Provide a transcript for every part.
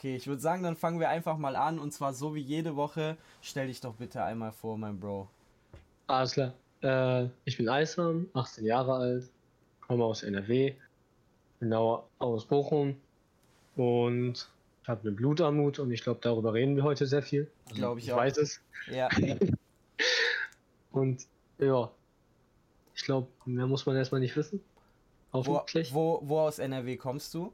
Okay, ich würde sagen, dann fangen wir einfach mal an und zwar so wie jede Woche. Stell dich doch bitte einmal vor, mein Bro. Alles klar. Äh, ich bin Eisam, 18 Jahre alt, komme aus NRW, genau aus Bochum und ich habe eine Blutarmut und ich glaube, darüber reden wir heute sehr viel. Glaube ich, ich auch. weiß es. Ja. und ja, ich glaube, mehr muss man erstmal nicht wissen. Wo, wo, wo aus NRW kommst du?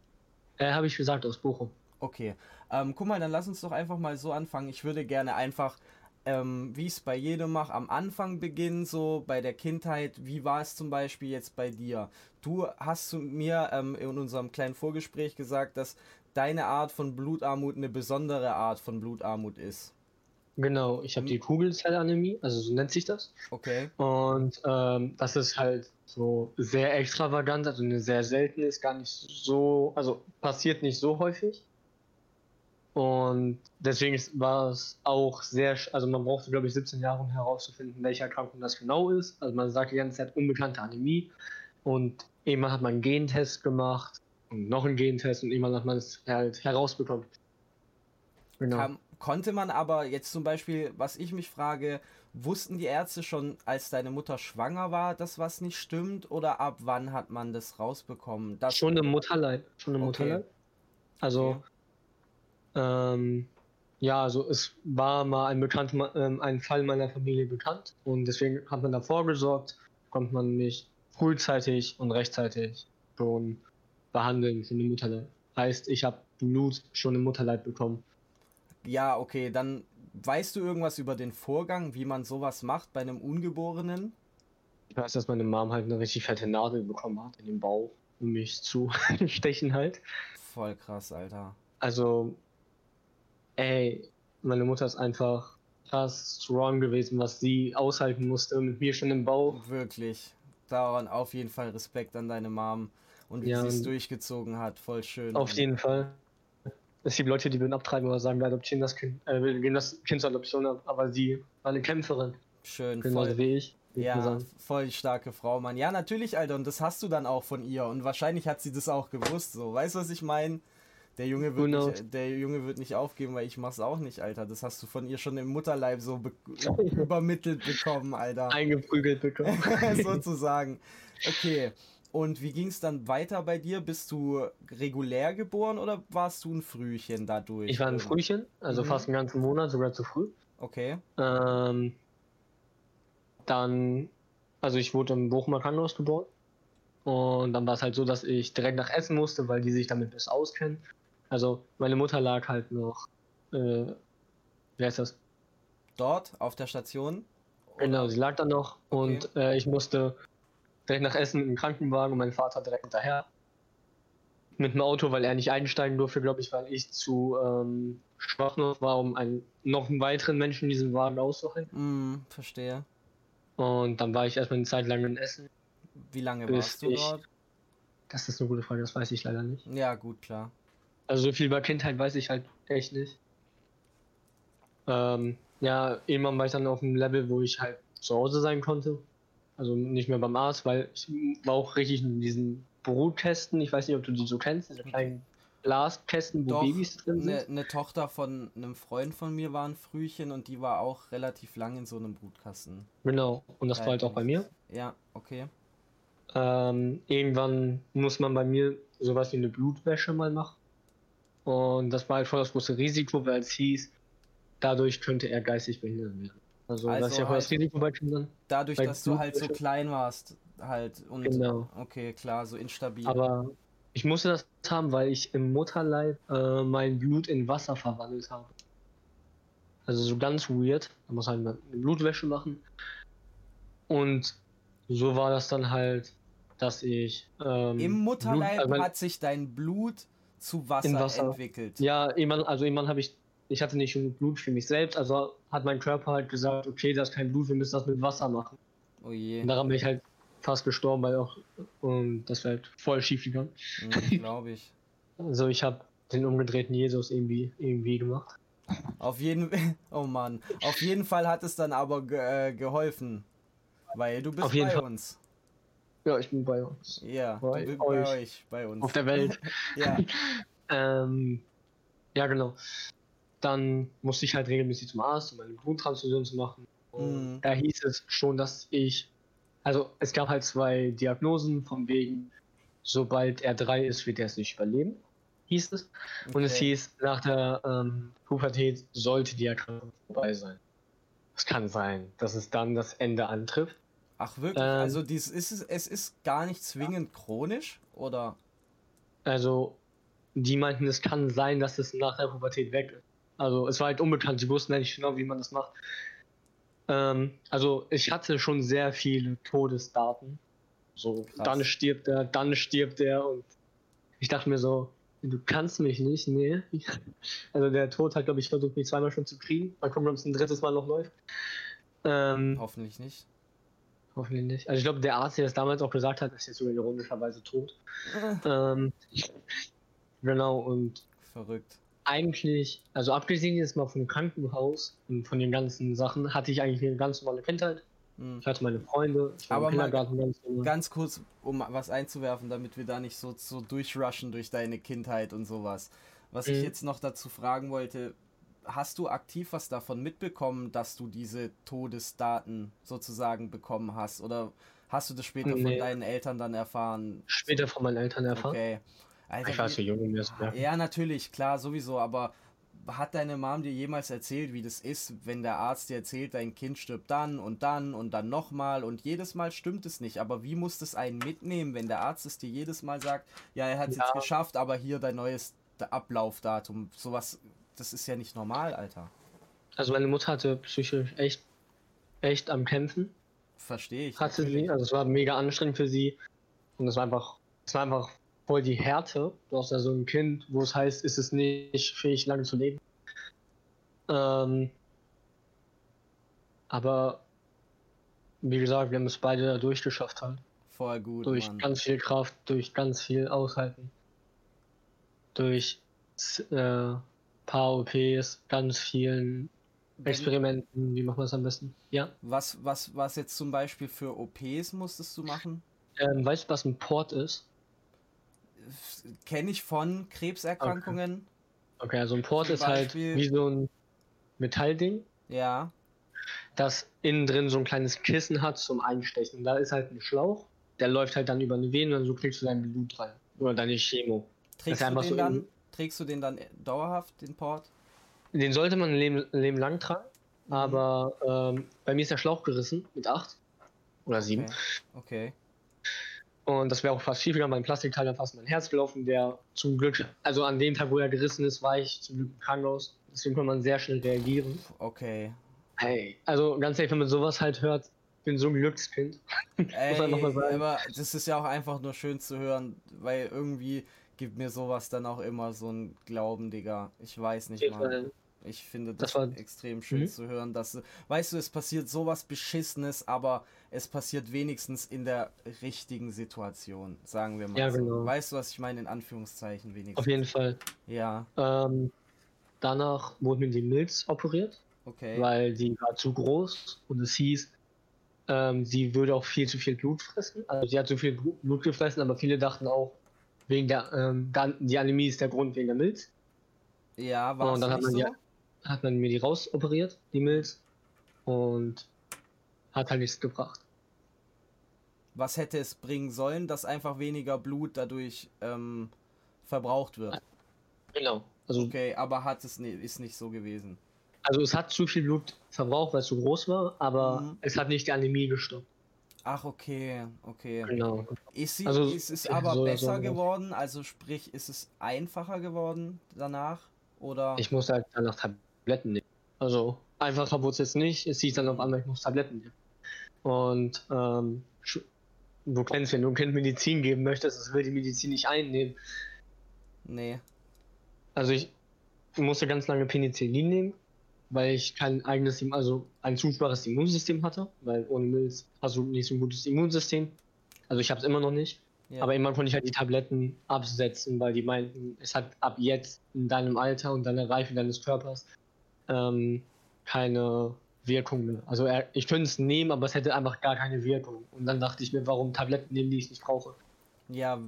Äh, habe ich gesagt, aus Bochum. Okay. Ähm, guck mal, dann lass uns doch einfach mal so anfangen. Ich würde gerne einfach, ähm, wie ich es bei jedem mache, am Anfang beginnen, so bei der Kindheit. Wie war es zum Beispiel jetzt bei dir? Du hast zu mir ähm, in unserem kleinen Vorgespräch gesagt, dass deine Art von Blutarmut eine besondere Art von Blutarmut ist. Genau, ich habe die Kugelzellanämie, also so nennt sich das. Okay. Und ähm, das ist halt so sehr extravagant, also eine sehr seltene, ist gar nicht so, also passiert nicht so häufig. Und deswegen war es auch sehr, also man brauchte, glaube ich, 17 Jahre, um herauszufinden, welche Erkrankung das genau ist. Also man sagt die ganze Zeit unbekannte Anämie. Und irgendwann hat man einen Gentest gemacht und noch einen Gentest und irgendwann hat man es halt herausbekommen. Genau. Kam, konnte man aber jetzt zum Beispiel, was ich mich frage, wussten die Ärzte schon, als deine Mutter schwanger war, dass was nicht stimmt? Oder ab wann hat man das rausbekommen? Schon im Mutterleib. Schon im okay. Mutterleib. Also, okay. Ähm, ja, also es war mal ein, bekannt, ähm, ein Fall meiner Familie bekannt und deswegen hat man da vorgesorgt, konnte man mich frühzeitig und rechtzeitig schon behandeln schon im Mutterleib. Heißt, ich habe Blut schon im Mutterleib bekommen. Ja, okay, dann weißt du irgendwas über den Vorgang, wie man sowas macht bei einem Ungeborenen? Ich weiß, dass meine Mom halt eine richtig fette Nadel bekommen hat in den Bauch, um mich zu stechen halt. Voll krass, Alter. Also, ey, meine Mutter ist einfach krass strong gewesen, was sie aushalten musste mit mir schon im Bauch. Wirklich. Daran auf jeden Fall Respekt an deine Mom und wie ja, sie es durchgezogen hat. Voll schön. Auf jeden Fall. Es gibt Leute, die würden abtreiben oder sagen, wir adoptieren das Kind, äh, wir geben das Kind zur Adoption ab, aber sie war eine Kämpferin. Schön, Genauso voll. wie ich. Ja, voll starke Frau, Mann. Ja, natürlich, Alter, und das hast du dann auch von ihr. Und wahrscheinlich hat sie das auch gewusst, so. Weißt du, was ich meine? Der Junge, wird nicht, der Junge wird nicht aufgeben, weil ich mach's auch nicht, Alter. Das hast du von ihr schon im Mutterleib so be übermittelt bekommen, Alter. Eingeprügelt bekommen. Sozusagen. Okay, und wie ging es dann weiter bei dir? Bist du regulär geboren oder warst du ein Frühchen dadurch? Ich war ein Frühchen, also mhm. fast einen ganzen Monat, sogar zu früh. Okay. Ähm, dann, also ich wurde im Bochumer Krankenhaus geboren. Und dann war es halt so, dass ich direkt nach Essen musste, weil die sich damit besser auskennen. Also meine Mutter lag halt noch, äh, wie heißt das? Dort, auf der Station? Genau, sie lag da noch okay. und äh, ich musste direkt nach Essen im Krankenwagen und mein Vater direkt hinterher. Mit dem Auto, weil er nicht einsteigen durfte, glaube ich, weil ich zu ähm, schwach noch war, um einen, noch einen weiteren Menschen in diesem Wagen auszuhalten. Mm, verstehe. Und dann war ich erstmal eine Zeit lang in Essen. Wie lange warst du ich, dort? Das ist eine gute Frage, das weiß ich leider nicht. Ja, gut, klar. Also so viel über Kindheit weiß ich halt echt nicht. Ähm, ja, irgendwann war ich dann auf einem Level, wo ich halt zu Hause sein konnte. Also nicht mehr beim Arzt, weil ich war auch richtig in diesen Brutkästen. Ich weiß nicht, ob du die so kennst, diese kleinen Glaskästen, wo Doch, Babys drin sind. Eine ne Tochter von einem Freund von mir war ein Frühchen und die war auch relativ lang in so einem Brutkasten. Genau, und das ja, war halt auch bei mir. Ja, okay. Ähm, irgendwann muss man bei mir sowas wie eine Blutwäsche mal machen. Und das war halt voll das große Risiko, weil es hieß, dadurch könnte er geistig behindert werden. Also, also das ist ja halt das Risiko bei Kindern. Dadurch, dass du halt so klein warst, halt. Und, genau. Okay, klar, so instabil. Aber ich musste das haben, weil ich im Mutterleib äh, mein Blut in Wasser verwandelt habe. Also so ganz weird. Da muss halt eine Blutwäsche machen. Und so war das dann halt, dass ich. Ähm, Im Mutterleib Blut, also hat sich dein Blut zu Wasser, Wasser. entwickelt. Ja, irgendwann, also irgendwann habe ich ich hatte nicht genug Blut für mich selbst, also hat mein Körper halt gesagt, okay, da ist kein Blut, wir müssen das mit Wasser machen. Oh je. Und daran bin ich halt fast gestorben, weil auch und das wäre halt voll schief gegangen. Mhm, Glaube ich. also ich habe den umgedrehten Jesus irgendwie irgendwie gemacht. Auf jeden oh Mann, auf jeden Fall hat es dann aber ge äh, geholfen, weil du bist auf bei uns. Ja, ich bin bei uns. Ja, bei, euch. bei euch, bei uns. Auf der Welt. ja. ähm, Ja, genau. Dann musste ich halt regelmäßig zum Arzt, um eine Bluttransfusion zu machen. Und Mhm. da hieß es schon, dass ich, also es gab halt zwei Diagnosen von wegen, sobald er drei ist, wird er es nicht überleben, hieß es. Und es Okay. hieß, nach der ähm, Pubertät sollte die Erkrankung vorbei sein. Es kann sein, dass es dann das Ende antrifft. Ach wirklich? Ähm, also dies ist es, es ist gar nicht zwingend chronisch oder? Also, die meinten, es kann sein, dass es nach der Pubertät weg ist. Also, es war halt unbekannt, sie wussten ja nicht genau, wie man das macht. Ähm, also, ich hatte schon sehr viele Todesdaten. So, Krass. dann stirbt er, dann stirbt er und ich dachte mir so, du kannst mich nicht, nee. Also, der Tod hat, glaube ich, versucht, mich zweimal schon zu kriegen. Mal gucken, ob es ein drittes Mal noch läuft. Ähm, Hoffentlich nicht. Hoffentlich nicht. Also, ich glaube, der Arzt, der das damals auch gesagt hat, ist jetzt sogar ironischerweise tot. Ähm, genau, und Verrückt. eigentlich, also abgesehen jetzt mal von dem Krankenhaus und von den ganzen Sachen, hatte ich eigentlich eine ganz normale Kindheit. Hm. Ich hatte meine Freunde, ich war Aber im mal Kindergarten ganz. Ganz kurz, um was einzuwerfen, damit wir da nicht so, so durchrushen durch deine Kindheit und sowas. Was ich Mhm. jetzt noch dazu fragen wollte, hast du aktiv was davon mitbekommen, dass du diese Todesdaten sozusagen bekommen hast? Oder hast du das später von Nee. deinen Eltern dann erfahren? Später von meinen Eltern erfahren. Okay. Alter, Ich war zu jung, zu merken. Ja, natürlich, klar, sowieso, aber hat deine Mom dir jemals erzählt, wie das ist, wenn der Arzt dir erzählt, dein Kind stirbt dann und dann und dann nochmal und jedes Mal stimmt es nicht, aber wie muss das einen mitnehmen, wenn der Arzt es dir jedes Mal sagt, ja, er hat es Ja. jetzt geschafft, aber hier dein neues Ablaufdatum, sowas, das ist ja nicht normal, Alter. Also meine Mutter hatte psychisch echt, echt am Kämpfen. Verstehe ich. Hatte sie. natürlich. Also es war mega anstrengend für sie. Und es war einfach, es war einfach voll die Härte. Du hast ja so ein Kind, wo es heißt, ist es nicht fähig, lange zu leben. Ähm, aber wie gesagt, wir haben es beide da durchgeschafft halt. Voll gut, durch Mann. ganz viel Kraft, durch ganz viel Aushalten, durch äh, paar OPs, ganz vielen Experimenten. Wie machen wir es am besten? Ja. Was, was, was jetzt zum Beispiel für OPs musstest du machen? Ähm, weißt du, was ein Port ist? Kenne ich von Krebserkrankungen. Okay, also ein Port Zum ist halt Beispiel- wie so ein Metallding, Ja. das innen drin so ein kleines Kissen hat zum Einstechen. Da ist halt ein Schlauch, der läuft halt dann über eine Vene und so kriegst du dein Blut rein. Oder deine Chemo. Trägst du, den so dann, trägst du den dann dauerhaft, den Port? Den sollte man ein Leben, Leben lang tragen, Mhm. aber ähm, bei mir ist der Schlauch gerissen mit 8 oder 7. Okay. okay. Und das wäre auch fast schief gegangen, mein Plastikteil hat fast mein Herz gelaufen, der zum Glück, also an dem Tag, wo er gerissen ist, war ich zum Glück Krankenhaus. Deswegen kann man sehr schnell reagieren. Okay. Hey, also ganz ehrlich, wenn man sowas halt hört, ich bin so ein Glückskind. Ey, man noch mal sagen. aber das ist ja auch einfach nur schön zu hören, weil irgendwie gibt mir sowas dann auch immer so ein Glauben, Digga. Ich weiß nicht. Fall. Ich finde das, Das war- extrem schön Mhm. zu hören, dass, weißt du, es passiert sowas Beschissenes, aber es passiert wenigstens in der richtigen Situation, sagen wir mal Ja, so. genau. Weißt du, was ich meine? In Anführungszeichen wenigstens. Auf jeden Fall. Ja, Ähm, danach wurde mir die Milz operiert, okay. weil die war zu groß und es hieß, ähm, sie würde auch viel zu viel Blut fressen. Also sie hat zu viel Blu- Blut gefressen, aber viele dachten auch, wegen der, ähm, dann, die Anämie ist der Grund wegen der Milz. Ja, war und dann hat nicht man so? die, hat man mir die rausoperiert, die Milz, und hat halt nichts gebracht. Was hätte es bringen sollen, dass einfach weniger Blut dadurch ähm, verbraucht wird? Genau. Also, Okay, aber hat es nie, ist nicht so gewesen. also es hat zu viel Blut verbraucht, weil es zu groß war, aber Mhm. es hat nicht die Anämie gestoppt. Ach, okay, okay. Genau. Ist, sie, Also, ist es aber so besser so. geworden? Also sprich, ist es einfacher geworden danach? Oder? Ich musste halt danach Tabletten nehmen. Also einfacher wurde es jetzt nicht. Es hieß dann auf einmal, ich muss Tabletten nehmen. Und ähm, du kennst, wenn du ein Kind Medizin geben möchtest, es will die Medizin nicht einnehmen. nee. Also ich musste ganz lange Penicillin nehmen, weil ich kein eigenes, also ein zu schwaches Immunsystem hatte, weil ohne Milz hast du nicht so ein gutes Immunsystem. Also ich habe es immer noch nicht. Ja. Aber irgendwann konnte ich halt die Tabletten absetzen, weil die meinten, es hat ab jetzt in deinem Alter und deiner Reife deines Körpers ähm, keine Wirkung mehr. Also er, ich könnte es nehmen, aber es hätte einfach gar keine Wirkung. Und dann dachte ich mir, warum Tabletten nehmen, die ich nicht brauche. Ja,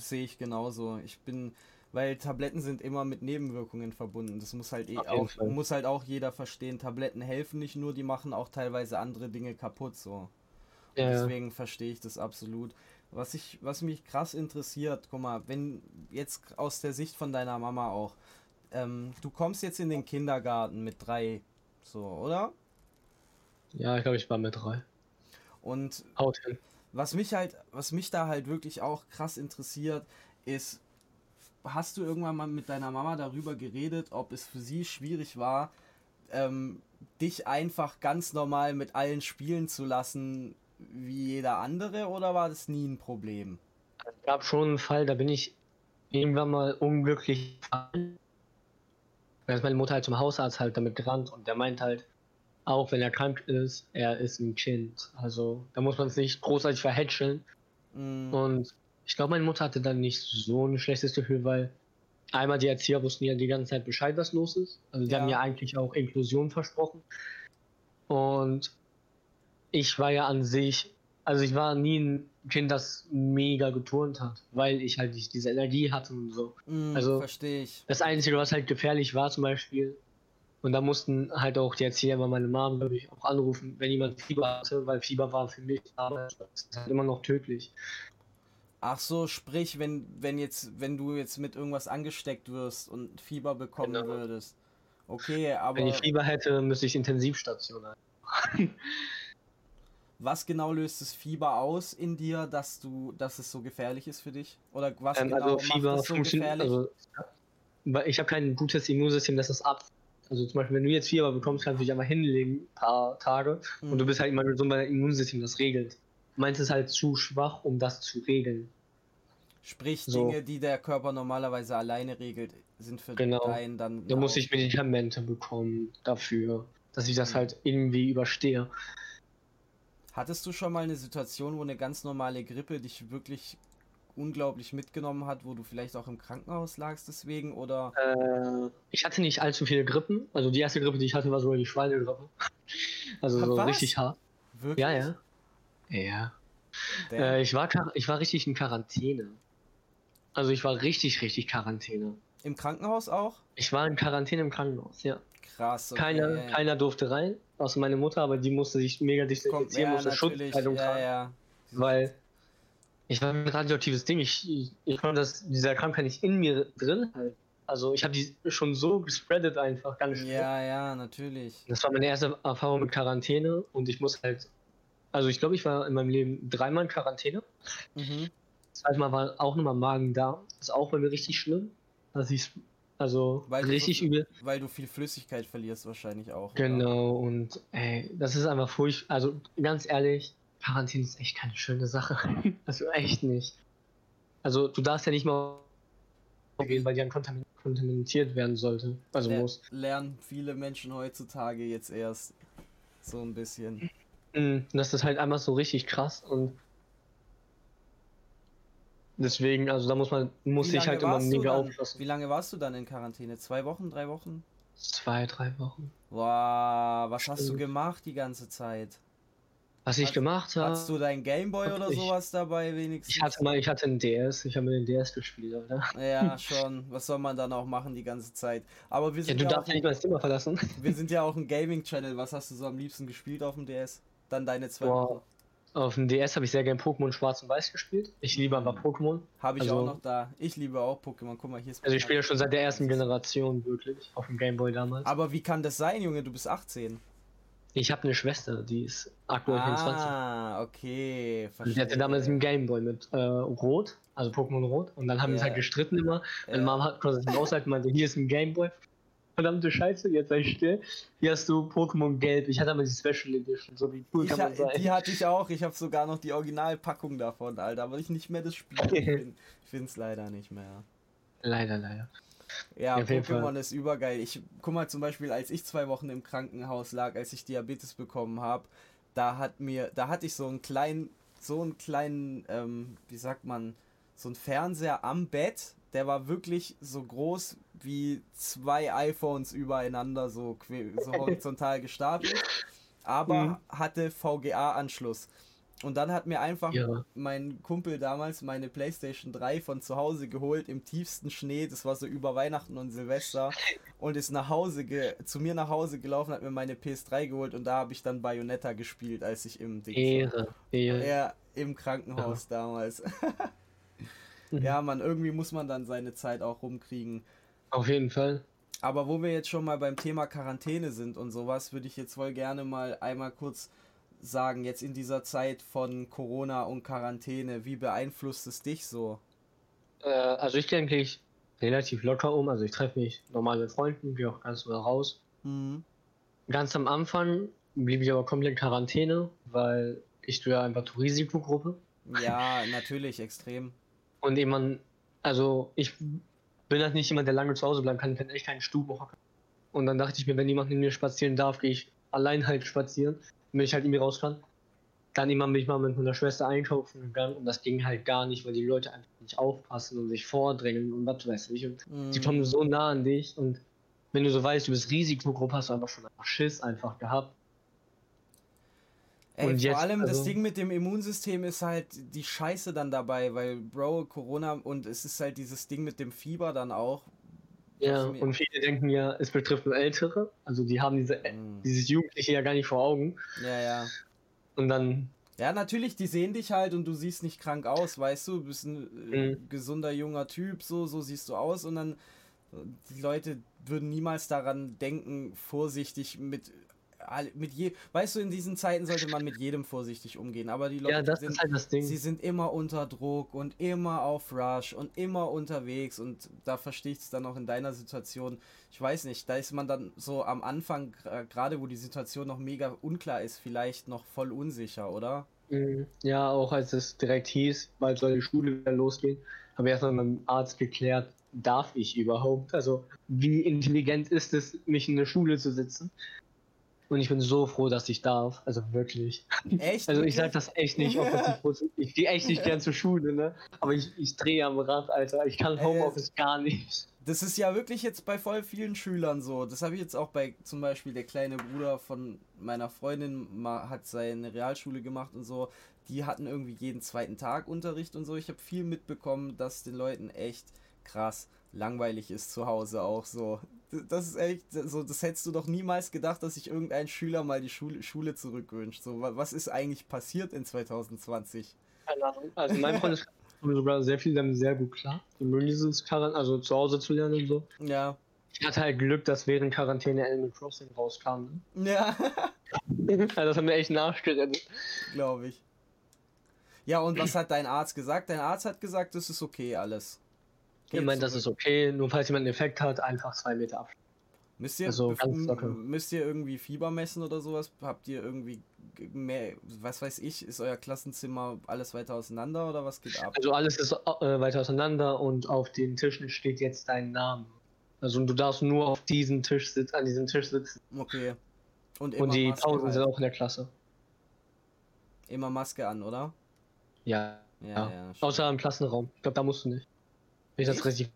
sehe ich genauso. Ich bin, weil Tabletten sind immer mit Nebenwirkungen verbunden. Das muss halt eh auch, Fall. muss halt auch jeder verstehen. Tabletten helfen nicht nur, die machen auch teilweise andere Dinge kaputt so. Ja. Deswegen verstehe ich das absolut. Was ich, was mich krass interessiert, guck mal, wenn jetzt aus der Sicht von deiner Mama auch, ähm, du kommst jetzt in den Kindergarten mit drei, so, oder? ja, ich glaube, ich war mit drei. Und Haut hin. was mich halt, was mich da halt wirklich auch krass interessiert, ist, hast du irgendwann mal mit deiner Mama darüber geredet, ob es für sie schwierig war, ähm, dich einfach ganz normal mit allen spielen zu lassen, wie jeder andere, oder war das nie ein Problem? Es gab schon einen Fall, da bin ich irgendwann mal unglücklich gefallen. Da ist meine Mutter halt zum Hausarzt halt damit gerannt und der meint halt, auch wenn er krank ist, er ist ein Kind. Also da muss man es nicht großartig verhätscheln. Mm, Und ich glaube, meine Mutter hatte dann nicht so ein schlechtes Gefühl, weil einmal die Erzieher wussten ja die ganze Zeit Bescheid, was los ist. Also die Ja. haben ja eigentlich auch Inklusion versprochen. Und ich war ja an sich, also ich war nie ein Kind, das mega geturnt hat, weil ich halt nicht diese Energie hatte und so. mm, also- verstehe ich. Das Einzige, was halt gefährlich war zum Beispiel, und da mussten halt auch die Erzieher immer meine Mom, glaube ich, auch anrufen, wenn jemand Fieber hatte, weil Fieber war für mich aber es ist halt immer noch tödlich. Ach so, sprich, wenn, wenn jetzt, wenn du jetzt mit irgendwas angesteckt wirst und Fieber bekommen Genau. würdest. Okay, aber Wenn ich Fieber hätte, müsste ich Intensivstation ein. was genau löst das Fieber aus in dir, dass du, dass es so gefährlich ist für dich? Oder was Ähm, genau also macht Fieber es so gefährlich? also weil ich habe kein gutes Immunsystem, das das ab. Also zum Beispiel, wenn du jetzt Fieber bekommst, kannst du dich einmal hinlegen, ein paar Tage, und du Mhm. bist halt immer gesund, weil dein Immunsystem das regelt. Meins ist halt zu schwach, um das zu regeln. Sprich, so. Dinge, die der Körper normalerweise alleine regelt, sind für Genau. deinen dann. Da muss ich Medikamente bekommen dafür, dass ich das Mhm. halt irgendwie überstehe. Hattest du schon mal eine Situation, wo eine ganz normale Grippe dich wirklich unglaublich mitgenommen hat, wo du vielleicht auch im Krankenhaus lagst deswegen oder Äh, ich hatte nicht allzu viele Grippen. Also die erste Grippe, die ich hatte, war sogar die Schweinegrippe. Also so Was? richtig hart. wirklich? Ja, ja. Ja. Äh, ich, war, ich war richtig in Quarantäne. Also ich war richtig, richtig Quarantäne. Im Krankenhaus auch? Ich war in Quarantäne im Krankenhaus, ja. Krass. Okay. Keiner, keiner durfte rein, außer meine Mutter, aber die musste sich mega distanzieren, ja, musste. Schutzkleidung Ja, tragen, ja. weil ich war ein radioaktives Ding. Ich, ich, ich konnte das, dieser Krankheit nicht in mir drin halten. Also ich habe die schon so gespreadet einfach, ganz schnell. Ja, ja, natürlich. Das war meine erste Erfahrung mit Quarantäne und ich muss halt, also ich glaube, ich war in meinem Leben dreimal in Quarantäne. Mhm. Das zweite Mal war auch nochmal Magen-Darm. Das ist auch bei mir richtig schlimm. Dass ich also Weil du richtig so- übel. Weil du viel Flüssigkeit verlierst wahrscheinlich auch. oder? Genau, und ey, das ist einfach furchtbar. Also ganz ehrlich, Quarantäne ist echt keine schöne Sache. Also echt nicht. Also du darfst ja nicht mal gehen, weil die dann kontamin kontaminiert werden sollte. Also Ler- muss. Lernen viele Menschen heutzutage jetzt erst so ein bisschen. Mm, Das ist halt einfach so richtig krass und deswegen, also da muss man, muss ich halt immer mega dann- aufpassen. Wie lange warst du dann in Quarantäne? Zwei Wochen, drei Wochen? Zwei, drei Wochen. Wow, was hast du gemacht die ganze Zeit? Was ich Hast- gemacht habe. Hattest du dein Gameboy oder ich- sowas dabei wenigstens? Ich hatte mal, ich hatte einen DS, ich habe mir den DS gespielt, oder? Ja, schon. Was soll man dann auch machen die ganze Zeit? Aber wir Ja, sind du ja, auch, darfst ja nicht mal das Zimmer verlassen. wir sind ja auch ein Gaming-Channel. Was hast du so am liebsten gespielt auf dem DS? Dann deine zwei Boah, Wochen. Auf dem DS habe ich sehr gern Pokémon Schwarz und Weiß gespielt. Ich liebe einfach Pokémon. Habe ich also- auch noch da. Ich liebe auch Pokémon. Guck mal, hier ist Also ich spiele schon seit der ersten Generation wirklich, auf dem Gameboy damals. Aber wie kann das sein, Junge? Du bist 18. Ich habe eine Schwester, die ist aktuell 24. Ah, okay. Und die hatte damals einen Gameboy mit äh, Rot, also Pokémon Rot. Und dann haben wir uns halt gestritten immer. Meine Ja. Mama hat konnte es nicht aushalten, meinte, hier ist ein Gameboy. Verdammte Scheiße, jetzt sei still. Hier hast du Pokémon Gelb. Ich hatte aber die Special Edition, so wie cool Ich kann man sein. die hatte ich auch. Ich habe sogar noch die Originalpackung davon, Alter. Aber ich nicht mehr das Spiel. Ich finde es leider nicht mehr. Leider, leider. Ja, Ja, Pokémon ist übergeil. Ich guck mal zum Beispiel, als ich zwei Wochen im Krankenhaus lag, als ich Diabetes bekommen habe, da hat mir, da hatte ich so einen kleinen, so einen kleinen, ähm, wie sagt man, so einen Fernseher am Bett. Der war wirklich so groß wie zwei iPhones übereinander, so, so horizontal gestapelt, aber Mhm. hatte VGA-Anschluss. Und dann hat mir einfach Ja. mein Kumpel damals meine PlayStation 3 von zu Hause geholt im tiefsten Schnee. Das war so über Weihnachten und Silvester. Und ist nach Hause ge zu mir nach Hause gelaufen, hat mir meine PS3 geholt und da habe ich dann Bayonetta gespielt, als ich im Ding Ehre. Ehre. er im Krankenhaus damals. Mhm. ja, man, irgendwie muss man dann seine Zeit auch rumkriegen. Auf jeden Fall. Aber wo wir jetzt schon mal beim Thema Quarantäne sind und sowas, würde ich jetzt wohl gerne mal einmal kurz sagen, jetzt in dieser Zeit von Corona und Quarantäne, wie beeinflusst es dich so? Äh, also ich gehe eigentlich relativ locker um. Also ich treffe mich normal mit Freunden, gehe auch ganz normal raus. Mhm. Ganz am Anfang blieb ich aber komplett in Quarantäne, weil ich tue ja einfach zur Risikogruppe. Ja, natürlich, extrem. Und jemand, also ich bin halt nicht jemand, der lange zu Hause bleiben kann. Ich bin echt kein Stubenhocker. Und dann dachte ich mir, wenn jemand mit mir spazieren darf, gehe ich allein halt spazieren, wenn ich halt irgendwie raus kann. Dann immer bin ich mal mit meiner Schwester einkaufen gegangen und das ging halt gar nicht, weil die Leute einfach nicht aufpassen und sich vordrängeln und was weiß ich. Und die Mhm. kommen so nah an dich und wenn du so weißt, du bist Risikogruppe, hast du einfach schon einfach Schiss einfach gehabt. Ey, Und vor jetzt, allem das also- Ding mit dem Immunsystem ist halt die Scheiße dann dabei, weil Bro, Corona und es ist halt dieses Ding mit dem Fieber dann auch. Ja, und viele denken ja, es betrifft nur Ältere. Also die haben diese, Mhm. dieses Jugendliche ja gar nicht vor Augen. Ja, ja. Und dann, Ja, natürlich, die sehen dich halt und du siehst nicht krank aus, weißt du, du bist ein äh, Mhm. gesunder junger Typ, so, so siehst du aus und dann äh, die Leute würden niemals daran denken, vorsichtig mit mit je, weißt du, in diesen Zeiten sollte man mit jedem vorsichtig umgehen, aber die Leute ja, sind halt. Sie sind immer unter Druck und immer auf Rush und immer unterwegs und da verstehe ich es dann auch in deiner Situation. Ich weiß nicht, da ist man dann so am Anfang, gra- gerade wo die Situation noch mega unklar ist, vielleicht noch voll unsicher, oder? Mhm. Ja, auch als es direkt hieß, bald soll die Schule wieder losgehen, habe ich erstmal mit dem Arzt geklärt, darf ich überhaupt? Also, wie intelligent ist es, mich in der Schule zu sitzen? Und ich bin so froh, dass ich darf. Also wirklich. Echt? Also ich sag das echt nicht, ist. Ich gehe echt nicht gern zur Schule, ne? Aber ich, ich drehe am Rad, Alter. Ich kann Ey, Homeoffice gar nicht. Das ist ja wirklich jetzt bei voll vielen Schülern so. Das habe ich jetzt auch bei zum Beispiel der kleine Bruder von meiner Freundin hat seine Realschule gemacht und so. Die hatten irgendwie jeden zweiten Tag Unterricht und so. Ich habe viel mitbekommen, dass den Leuten echt krass langweilig ist zu Hause auch so. Das ist echt so. Das hättest du doch niemals gedacht, dass sich irgendein Schüler mal die Schule, Schule zurückwünscht. So, wa- was ist eigentlich passiert in 2020? Keine Ahnung. Also mein Freund ist sogar sehr viel damit sehr gut klar. Die mögen dieses Quarant also zu Hause zu lernen und so. Ja, Ich hatte halt Glück, dass während Quarantäne Animal Crossing rauskam. ja. Ne? Also das hat mir echt nachgerettet. glaube ich. Ja, und was hat dein Arzt gesagt? Dein Arzt hat gesagt, das ist okay alles. Ich meine, das ist okay, nur falls jemand einen Effekt hat, einfach zwei Meter Abstand. Müsst ihr, also müsst ihr irgendwie Fieber messen oder sowas? Habt ihr irgendwie mehr, was weiß ich, ist euer Klassenzimmer alles weiter auseinander oder was geht ab? Also alles ist äh, weiter auseinander und auf den Tischen steht jetzt dein Name. Also du darfst nur auf diesem Tisch sitzen, an diesem Tisch sitzen. Okay. Und immer Und die Maske, Pausen halt. sind auch in der Klasse. immer Maske an, oder? Ja. Ja, Ja. ja. Außer im Klassenraum. Ich glaube, da musst du nicht. Wenn ich das richtig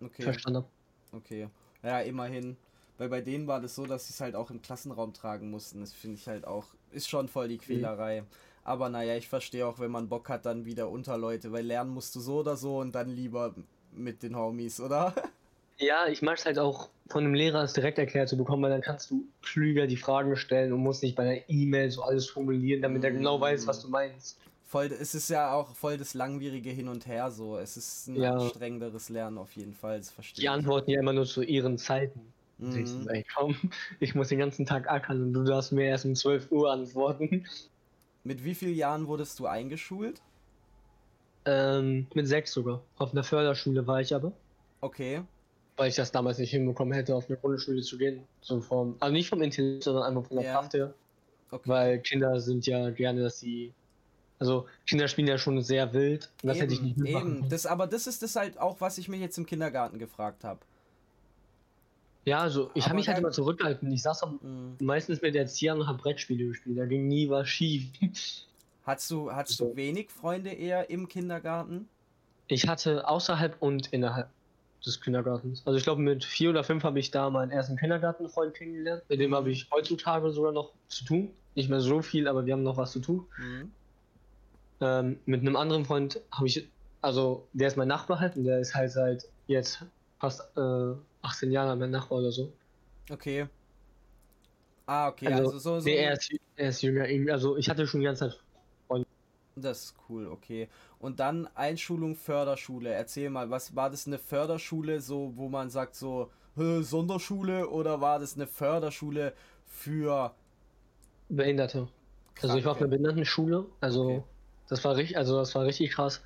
Okay. verstanden habe. Okay. Ja, immerhin. Weil bei denen war das so, dass sie es halt auch im Klassenraum tragen mussten. Das finde ich halt auch, ist schon voll die Quälerei. Aber naja, ich verstehe auch, wenn man Bock hat, dann wieder unter Leute, weil lernen musst du so oder so und dann lieber mit den Homies, oder? Ja, ich mag es halt auch von einem Lehrer es direkt erklärt zu bekommen, weil dann kannst du klüger die Fragen stellen und musst nicht bei einer E-Mail so alles formulieren, damit er genau weiß, was du meinst. Voll, es ist ja auch voll das langwierige Hin und Her so. Es ist ein Ja. anstrengenderes Lernen auf jeden Fall, das verstehe Die antworten ja immer nur zu ihren Zeiten. Mhm. Ey, komm, ich muss den ganzen Tag ackern und du darfst mir erst um 12 Uhr antworten. Mit wie vielen Jahren wurdest du eingeschult? Ähm, mit sechs sogar. Auf einer Förderschule war ich aber. Okay. Weil ich das damals nicht hinbekommen hätte, auf eine Grundschule zu gehen. So vom, also nicht vom Intellekt, sondern einfach von der Ja. Kraft her. okay. Weil Kinder sind ja gerne, dass sie. Also Kinder spielen ja schon sehr wild. Das hätte ich nicht mitmachen eben. Das, aber das ist das halt auch, was ich mir jetzt im Kindergarten gefragt habe. Ja, also ich habe mich halt immer zurückgehalten. Ich saß am, Mhm. meistens mit der Erzieher und habe Brettspiele gespielt. Da ging nie was schief. Hast du, hast So. du wenig Freunde eher im Kindergarten? Ich hatte außerhalb und innerhalb des Kindergartens. Also ich glaube, mit vier oder fünf habe ich da meinen ersten Kindergartenfreund kennengelernt. Mit dem habe ich heutzutage sogar noch zu tun. Nicht mehr so viel, aber wir haben noch was zu tun. Mhm. Ähm, mit einem anderen Freund habe ich, also der ist mein Nachbar halt und der ist halt seit jetzt fast äh, 18 Jahren mein Nachbar oder so. Okay. Ah, okay, Also, also, so, so. Nee, er ist, er ist jünger, irgendwie. also ich hatte schon die ganze Zeit Das ist cool, okay. Und dann Einschulung, Förderschule. Erzähl mal, was war das eine Förderschule, so wo man sagt so "Hä, Sonderschule oder war das eine Förderschule für Behinderte. Also ich war auf einer Kranke? Behindertenschule, also Okay. Das war richtig, also das war richtig krass.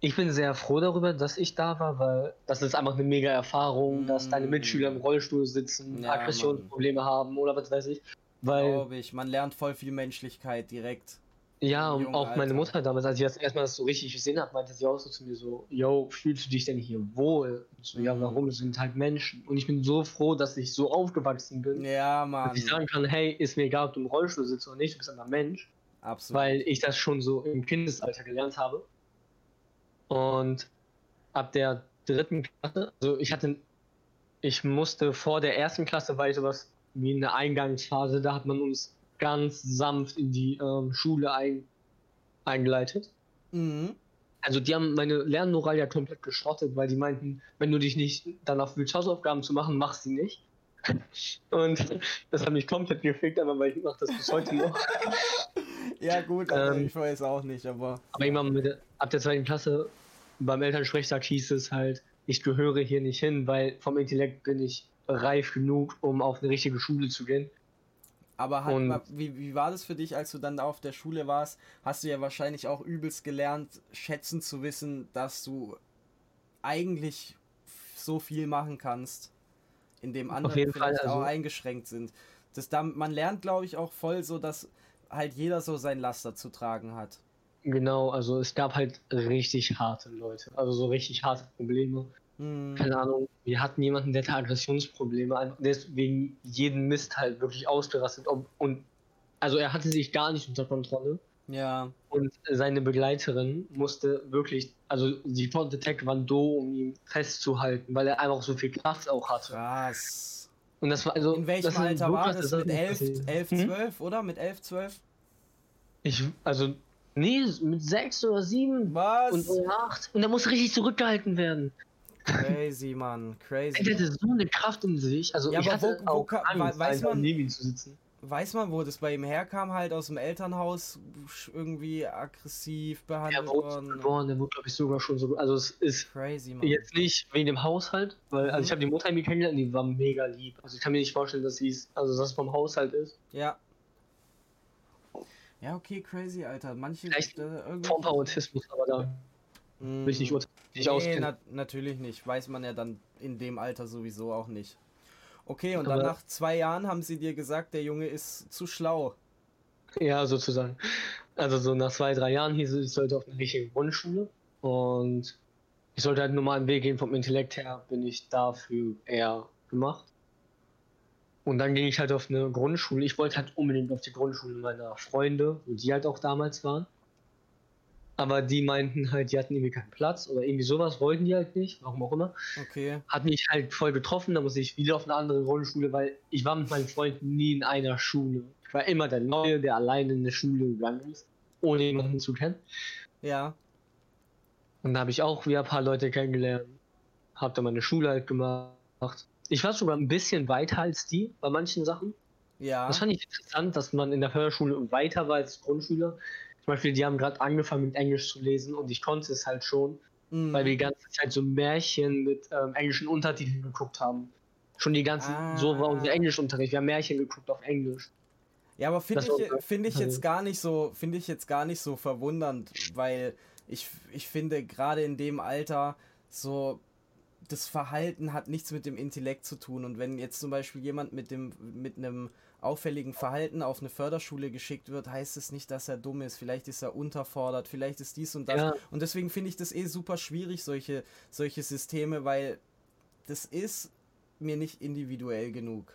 Ich bin sehr froh darüber, dass ich da war, weil das ist einfach eine mega Erfahrung, dass deine Mm. Mitschüler im Rollstuhl sitzen, Ja, Aggressionsprobleme haben oder was weiß ich. Weil, glaube ich, man lernt voll viel Menschlichkeit direkt. ja, und auch meine Alter. Mutter damals, als ich das erstmal so richtig gesehen habe, meinte sie auch so zu mir so, yo, fühlst du dich denn hier wohl? Und so, ja, Mhm. warum? Es sind halt Menschen. Und ich bin so froh, dass ich so aufgewachsen bin, Ja, dass Mann. ich sagen kann, hey, ist mir egal, ob du im Rollstuhl sitzt oder nicht, du bist einfach Mensch. Absolut. weil ich das schon so im Kindesalter gelernt habe. Und ab der dritten Klasse, also ich hatte, ich musste vor der ersten Klasse, ich sowas wie eine Eingangsphase, da hat man uns ganz sanft in die ähm, Schule ein, eingeleitet. Mhm. Also die haben meine Lernmoral ja komplett geschrottet, weil die meinten, wenn du dich nicht danach willst, Hausaufgaben zu machen, mach sie nicht. Und das hat mich komplett gefickt, aber weil ich mache das bis heute noch. Ja, gut, Ähm, ich weiß auch nicht, aber. Aber irgendwann mit ab der zweiten Klasse beim Elternsprechtag hieß es halt, ich gehöre hier nicht hin, weil vom Intellekt bin ich reif genug, um auf eine richtige Schule zu gehen. Aber hat, Und- wie, wie war das für dich, als du dann da auf der Schule warst? Hast du ja wahrscheinlich auch übelst gelernt, schätzen zu wissen, dass du eigentlich so viel machen kannst, indem andere jeden vielleicht Fall, auch also- eingeschränkt sind. Das da, man lernt, glaube ich, auch voll so, dass halt jeder so sein Laster zu tragen hat. Genau, also es gab halt richtig harte Leute, also so richtig harte Probleme. Hm. Keine Ahnung, wir hatten jemanden, der hatte Aggressionsprobleme, einfach deswegen jeden Mist halt wirklich ausgerastet. Ob, und also er hatte sich gar nicht unter Kontrolle. Ja, Und seine Begleiterin musste wirklich, also die konnte Taekwondo, um ihn festzuhalten, weil er einfach so viel Kraft auch hatte. krass. Und das war also. In welchem Alter war das? Mit 11, passiert. 11 Hm? 12, oder? Mit 11, 12? Ich, also, nee, mit sechs oder sieben Was? und oder acht. Und er muss richtig zurückgehalten werden. Crazy, Mann. Er Crazy. hatte so eine Kraft in sich. Also, Ja, ich aber wo- hatte wo auch ka- Angst, weiß einfach man- neben ihm zu sitzen. Weiß man, wo das bei ihm herkam? Halt aus dem Elternhaus irgendwie aggressiv behandelt Er wurde worden. geboren, der wurde, glaube ich, sogar schon so. Also, es ist Crazy, Mann. jetzt nicht wegen dem Haushalt, weil, also, Mhm. ich habe die Mutter irgendwie kennengelernt, die war mega lieb. Also, ich kann mir nicht vorstellen, dass sie es, also, dass es vom Haushalt ist. Ja. Ja, okay, crazy, Alter. Manche. Vielleicht äh, irgendwie- Vom Autismus, aber da Mm, will ich nicht, urte- nicht nee, na, natürlich nicht. Weiß man ja dann in dem Alter sowieso auch nicht. Okay, und dann nach zwei Jahren haben sie dir gesagt, der Junge ist zu schlau. Ja, sozusagen. Also so nach zwei, drei Jahren hieß es, ich sollte auf eine richtige Grundschule und ich sollte halt einen normalen Weg gehen. Vom Intellekt her bin ich dafür eher gemacht. Und dann ging ich halt auf eine Grundschule. Ich wollte halt unbedingt auf die Grundschule meiner Freunde, wo die halt auch damals waren. Aber die meinten halt, die hatten irgendwie keinen Platz oder irgendwie sowas, wollten die halt nicht, warum auch immer. Okay. Hat mich halt voll getroffen, da musste ich wieder auf eine andere Grundschule, weil ich war mit meinen Freunden nie in einer Schule. Ich war immer der Neue, der alleine in eine Schule gegangen ist, ohne jemanden zu kennen. Ja. Und da habe ich auch wieder ein paar Leute kennengelernt. Hab da meine Schule halt gemacht. Ich war sogar ein bisschen weiter als die bei manchen Sachen. Ja. Das fand ich interessant, dass man in der Förderschule weiter war als Grundschüler. Zum Beispiel, die haben gerade angefangen mit Englisch zu lesen und ich konnte es halt schon. Mm. weil wir die ganze Zeit so Märchen mit ähm, englischen Untertiteln geguckt haben. Schon die ganzen, so war unser Ah. Englischunterricht. Wir haben Märchen geguckt auf Englisch. Ja, aber finde ich, unser- finde ich jetzt gar nicht so, finde ich jetzt gar nicht so verwundernd, weil ich, ich finde gerade in dem Alter so das Verhalten hat nichts mit dem Intellekt zu tun und wenn jetzt zum Beispiel jemand mit dem mit einem auffälligen Verhalten auf eine Förderschule geschickt wird, heißt es nicht, dass er dumm ist. Vielleicht ist er unterfordert, vielleicht ist dies und das. Ja. Und deswegen finde ich das eh super schwierig, solche, solche Systeme, weil das ist mir nicht individuell genug,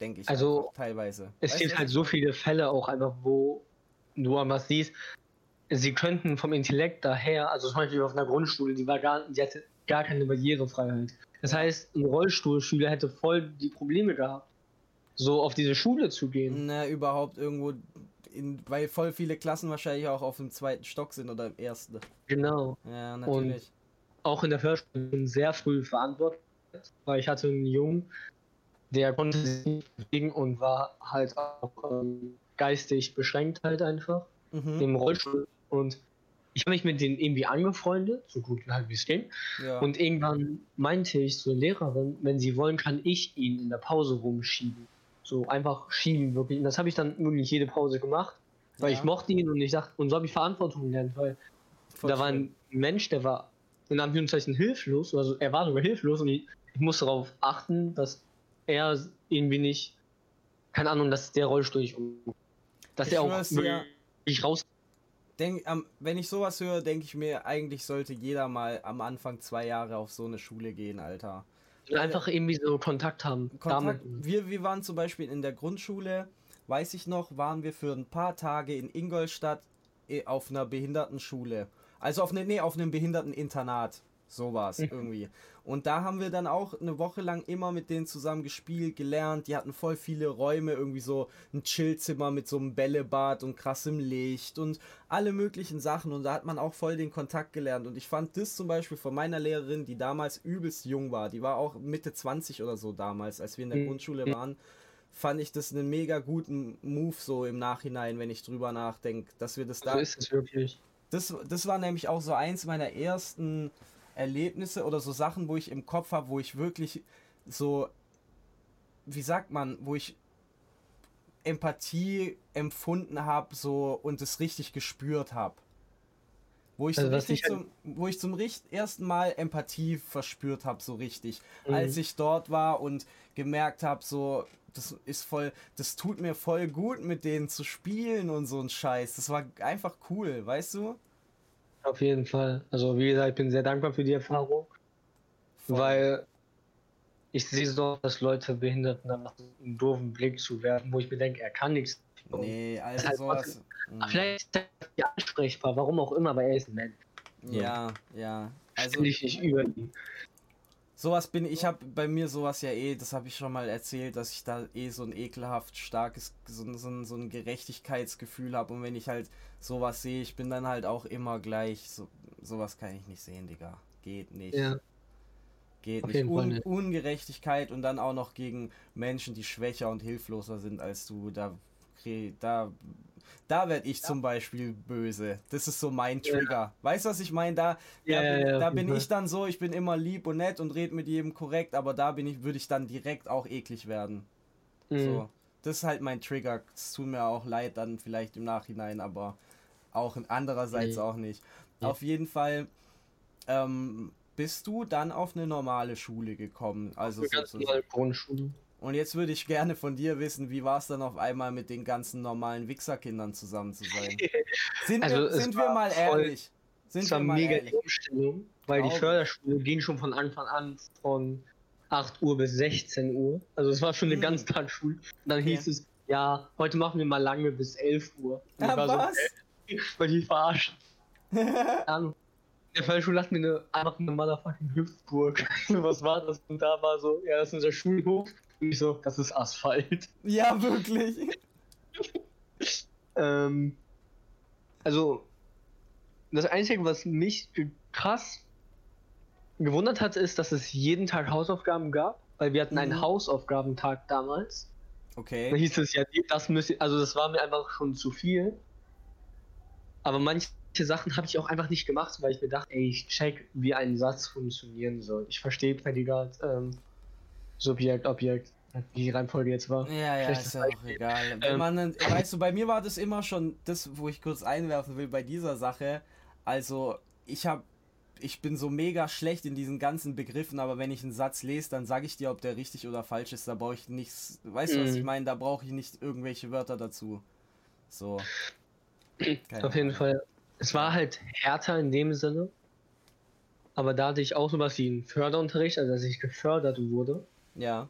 denke ich. Also, teilweise. Es Weißt gibt du, halt so viele Fälle auch einfach, wo du was siehst. Sie könnten vom Intellekt daher, also zum Beispiel auf einer Grundschule, die war gar, die hatte gar keine Barrierefreiheit. Das heißt, ein Rollstuhlschüler hätte voll die Probleme gehabt, so auf diese Schule zu gehen. Na, überhaupt irgendwo in, weil voll viele Klassen wahrscheinlich auch auf dem zweiten Stock sind oder im ersten. Genau. Ja, natürlich. Und auch in der Förderschule sehr früh verantwortlich, weil ich hatte einen Jungen, der konnte sich nicht bewegen und war halt auch ähm, geistig beschränkt halt einfach Mhm. im Rollstuhl und ich habe mich mit denen irgendwie angefreundet, so gut halt wie es ging. Ja. Und irgendwann meinte ich zur Lehrerin, wenn sie wollen, kann ich ihn in der Pause rumschieben. So einfach schieben, wirklich. Und das habe ich dann wirklich jede Pause gemacht, weil Ja. ich mochte ihn und ich dachte, und so habe ich Verantwortung gelernt, weil Voll da war ein Mensch, der war in Anführungszeichen hilflos, also er war sogar hilflos und ich, ich musste darauf achten, dass er irgendwie nicht, keine Ahnung, dass der Rollstuhl nicht um, dass Ich er auch wirklich raus Denk, am, wenn ich sowas höre, denke ich mir, eigentlich sollte jeder mal am Anfang zwei Jahre auf so eine Schule gehen, Alter. und einfach irgendwie so Kontakt haben. Kontakt, wir, wir waren zum Beispiel in der Grundschule, weiß ich noch, waren wir für ein paar Tage in Ingolstadt eh, auf einer Behindertenschule. Also auf, ne, nee, auf einem Behinderteninternat. So war es irgendwie. Und da haben wir dann auch eine Woche lang immer mit denen zusammen gespielt, gelernt. Die hatten voll viele Räume, irgendwie so ein Chillzimmer mit so einem Bällebad und krassem Licht und alle möglichen Sachen. Und da hat man auch voll den Kontakt gelernt. Und ich fand das zum Beispiel von meiner Lehrerin, die damals übelst jung war, die war auch Mitte 20 oder so damals, als wir in der Mhm. Grundschule waren, fand ich das einen mega guten Move so im Nachhinein, wenn ich drüber nachdenke, dass wir das da So ist es wirklich. das, das war nämlich auch so eins meiner ersten Erlebnisse oder so Sachen, wo ich im Kopf habe, wo ich wirklich so, wie sagt man, wo ich Empathie empfunden habe so und es richtig gespürt habe. Wo ich, so Also was richtig ich zum, wo ich zum richt, ersten Mal Empathie verspürt habe, so richtig. Mhm. Als ich dort war und gemerkt habe, so, das ist voll, das tut mir voll gut, mit denen zu spielen und so ein Scheiß. Das war einfach cool, weißt du? Auf jeden Fall. Also wie gesagt, ich bin sehr dankbar für die Erfahrung, Voll. weil ich sehe so, dass Leute Behinderten dann nach einem doofen Blick zu werfen, wo ich mir denke, er kann nichts. Nee, also halt sowas. Ach, Vielleicht ist er nicht ansprechbar, warum auch immer, aber er ist ein Mensch. Ja, ja. Also ich nicht über ihn. Sowas bin ich habe bei mir sowas ja eh, das habe ich schon mal erzählt, dass ich da eh so ein ekelhaft starkes so, ein- so, so ein Gerechtigkeitsgefühl habe und wenn ich halt sowas sehe, ich bin dann halt auch immer gleich so sowas kann ich nicht sehen, Digga. Geht nicht. Ja. Geht auf nicht. Un nicht. Ungerechtigkeit und dann auch noch gegen Menschen, die schwächer und hilfloser sind als du, da krie- da da werde ich zum Beispiel böse. Das ist so mein Ja. Trigger. Weißt du, was ich meine? Da, Ja, da, ja, bin, ja, da auf bin ich dann so, ich bin immer lieb und nett und rede mit jedem korrekt, aber da bin ich, würde ich dann direkt auch eklig werden. Mhm. So. Das ist halt mein Trigger. Es tut mir auch leid dann vielleicht im Nachhinein, aber auch andererseits Nee. auch nicht. Auf jeden Fall ähm, bist du dann auf eine normale Schule gekommen. Also Eine ganz normale Grundschule. Und jetzt würde ich gerne von dir wissen, wie war es dann auf einmal mit den ganzen normalen Wichserkindern zusammen zu sein? Sind, Also, wir, sind wir mal ehrlich? Sind Es war wir mal mega ehrlich? die Umstellung, weil die. Förderschule ging schon von Anfang an von 8 Uhr bis 16 Uhr. Also es war schon eine Hm. Ganztagsschule. Und dann Okay. hieß es, ja, heute machen wir mal lange bis 11 Uhr. Und ich Ah, war so, was? äh, weil die verarschen. Dann, in der Förderschule hatten wir eine, einfach eine motherfucking Hüpfburg. Was war das? Und da war so, ja, das ist unser Schulhof. Ich so, das ist Asphalt. ja, wirklich. Ähm, also, das Einzige, was mich krass gewundert hat, ist, dass es jeden Tag Hausaufgaben gab, weil wir hatten einen Mhm. Hausaufgabentag damals. Da Okay. hieß es ja, das müsste, also das war mir einfach schon zu viel. Aber manche Sachen habe ich auch einfach nicht gemacht, weil ich mir dachte, ey, ich check, wie ein Satz funktionieren soll. Ich verstehe Prädikat, ähm, Subjekt, Objekt, wie die Reihenfolge jetzt war. Ja, ja, ist ja auch egal. Wenn Ähm, man, dann- weißt du, bei mir war das immer schon das, wo ich kurz einwerfen will bei dieser Sache. Also, ich habe, ich bin so mega schlecht in diesen ganzen Begriffen, aber wenn ich einen Satz lese, dann sage ich dir, ob der richtig oder falsch ist. Da brauche ich nichts, weißt du, was Mhm. ich meine? Da brauche ich nicht irgendwelche Wörter dazu. So. Keine Auf jeden Ahnung. Fall. Es war halt härter in dem Sinne. Aber da hatte ich auch sowas wie einen Förderunterricht, also dass ich gefördert wurde. Ja.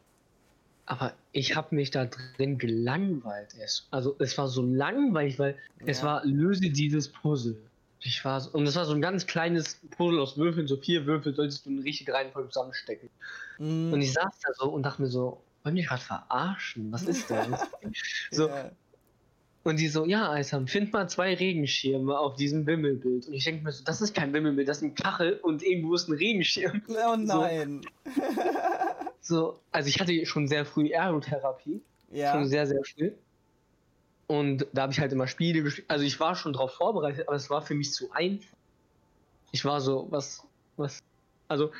Aber ich habe mich da drin gelangweilt. Es, also es war so langweilig, weil es Ja. war, löse dieses Puzzle. Ich war so, und es war so ein ganz kleines Puzzle aus Würfeln, so vier Würfel solltest du in richtige Reihenfolge zusammenstecken. Mhm. Und ich saß da so und dachte mir so, wollen die gerade verarschen? Was ist das? so, Ja. Und die so, ja, Eisam, find mal zwei Regenschirme auf diesem Wimmelbild. Und ich denke mir so, das ist kein Wimmelbild, das ist ein Kachel und irgendwo ist ein Regenschirm. Oh nein. So, so also ich hatte schon sehr früh Aerotherapie. Ja. Schon sehr, sehr früh. Und da habe ich halt immer Spiele gespielt. Also ich war schon drauf vorbereitet, aber es war für mich zu einfach. Ich war so, was, was. Also,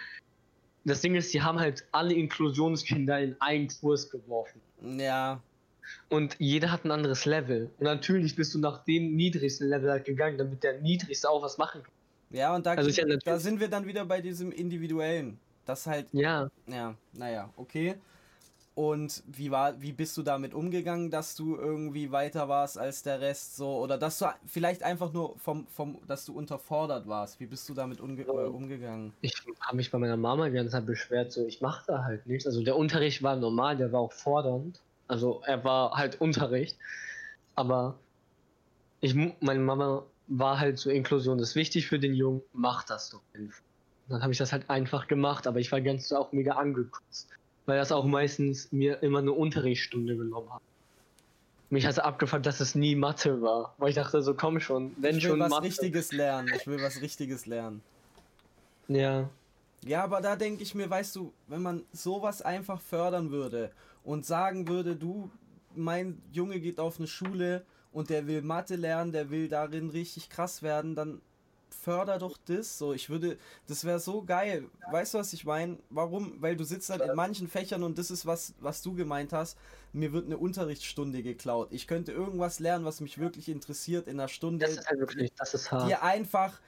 das Ding ist, die haben halt alle Inklusionskinder in einen Kurs geworfen. Ja. Und jeder hat ein anderes Level. Und natürlich bist du nach dem niedrigsten Level halt gegangen, damit der niedrigste auch was machen kann. Ja, und da, Also da sind wir dann wieder bei diesem Individuellen. Das halt, Ja, ja, naja, okay. Und wie war, wie bist du damit umgegangen, dass du irgendwie weiter warst als der Rest so? Oder dass du vielleicht einfach nur vom, vom, dass du unterfordert warst. Wie bist du damit umge äh, umgegangen? ich habe mich bei meiner Mama die ganze Zeit beschwert, so ich mache da halt nichts. Also der Unterricht war normal, der war auch fordernd. Also er war halt Unterricht. Aber ich, meine Mama war halt so, Inklusion ist wichtig für den Jungen, mach das doch einfach. Dann habe ich das halt einfach gemacht, aber ich war ganz auch mega angekotzt. Weil das auch meistens mir immer eine Unterrichtsstunde genommen hat. Mich hat es abgefuckt, dass es nie Mathe war. Weil ich dachte so, komm schon, wenn Ich will schon was Mathe. Richtiges lernen. Ich will was Richtiges lernen. Ja, Ja, aber da denke ich mir, weißt du, wenn man sowas einfach fördern würde und sagen würde, du, mein Junge geht auf eine Schule und der will Mathe lernen, der will darin richtig krass werden, dann förder doch das so. Ich würde, das wäre so geil. Weißt du, was ich meine? Warum? Weil du sitzt halt in manchen Fächern und das ist was, was du gemeint hast. Mir wird eine Unterrichtsstunde geklaut. Ich könnte irgendwas lernen, was mich wirklich interessiert in einer Stunde das ist halt wirklich, das ist hart. ihr einfach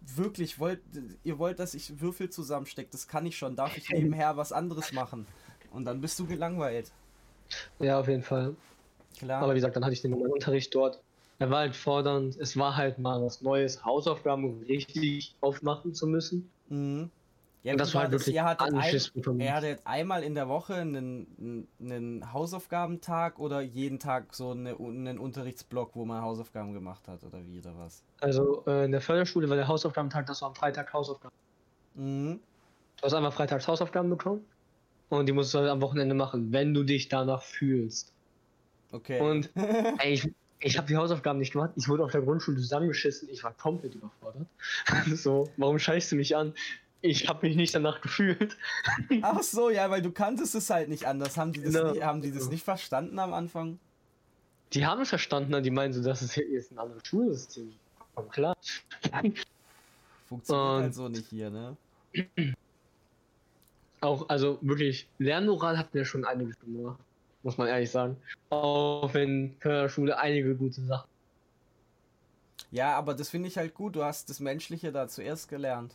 wirklich wollt, ihr wollt, dass ich Würfel zusammenstecke, das kann ich schon, darf ich nebenher was anderes machen. Und dann bist du gelangweilt. Ja, auf jeden Fall. Klar. Aber wie gesagt, dann hatte ich den Unterricht dort. Er war halt fordernd. Es war halt mal was Neues, Hausaufgaben richtig aufmachen zu müssen. mhm. Ja, Und das war halt wirklich ihr hattet, ein, ihr hattet einmal in der Woche einen, einen Hausaufgabentag oder jeden Tag so eine, einen Unterrichtsblock, wo man Hausaufgaben gemacht hat oder wie oder was? Also äh, in der Förderschule war der Hausaufgabentag, das war am Freitag Hausaufgaben. Mhm. Du hast einfach freitags Hausaufgaben bekommen. Und die musst du halt am Wochenende machen, wenn du dich danach fühlst. Okay. Und ey, ich, ich habe die Hausaufgaben nicht gemacht. Ich wurde auf der Grundschule zusammengeschissen. Ich war komplett überfordert. so, warum scheißt du mich an? Ich habe mich nicht danach gefühlt. Ach so, ja, weil du kanntest es halt nicht anders. Haben die das, Genau. nie, haben die das nicht verstanden am Anfang? Die haben es verstanden, die meinen so, das ist jetzt ein anderes Schulsystem. Aber klar. Funktioniert Und- halt so nicht hier, ne? Auch, also wirklich, Lernmoral hat mir schon einiges gemacht. Muss man ehrlich sagen. Auch wenn Förderschule einige gute Sachen. Ja, aber das finde ich halt gut. Du hast das Menschliche da zuerst gelernt.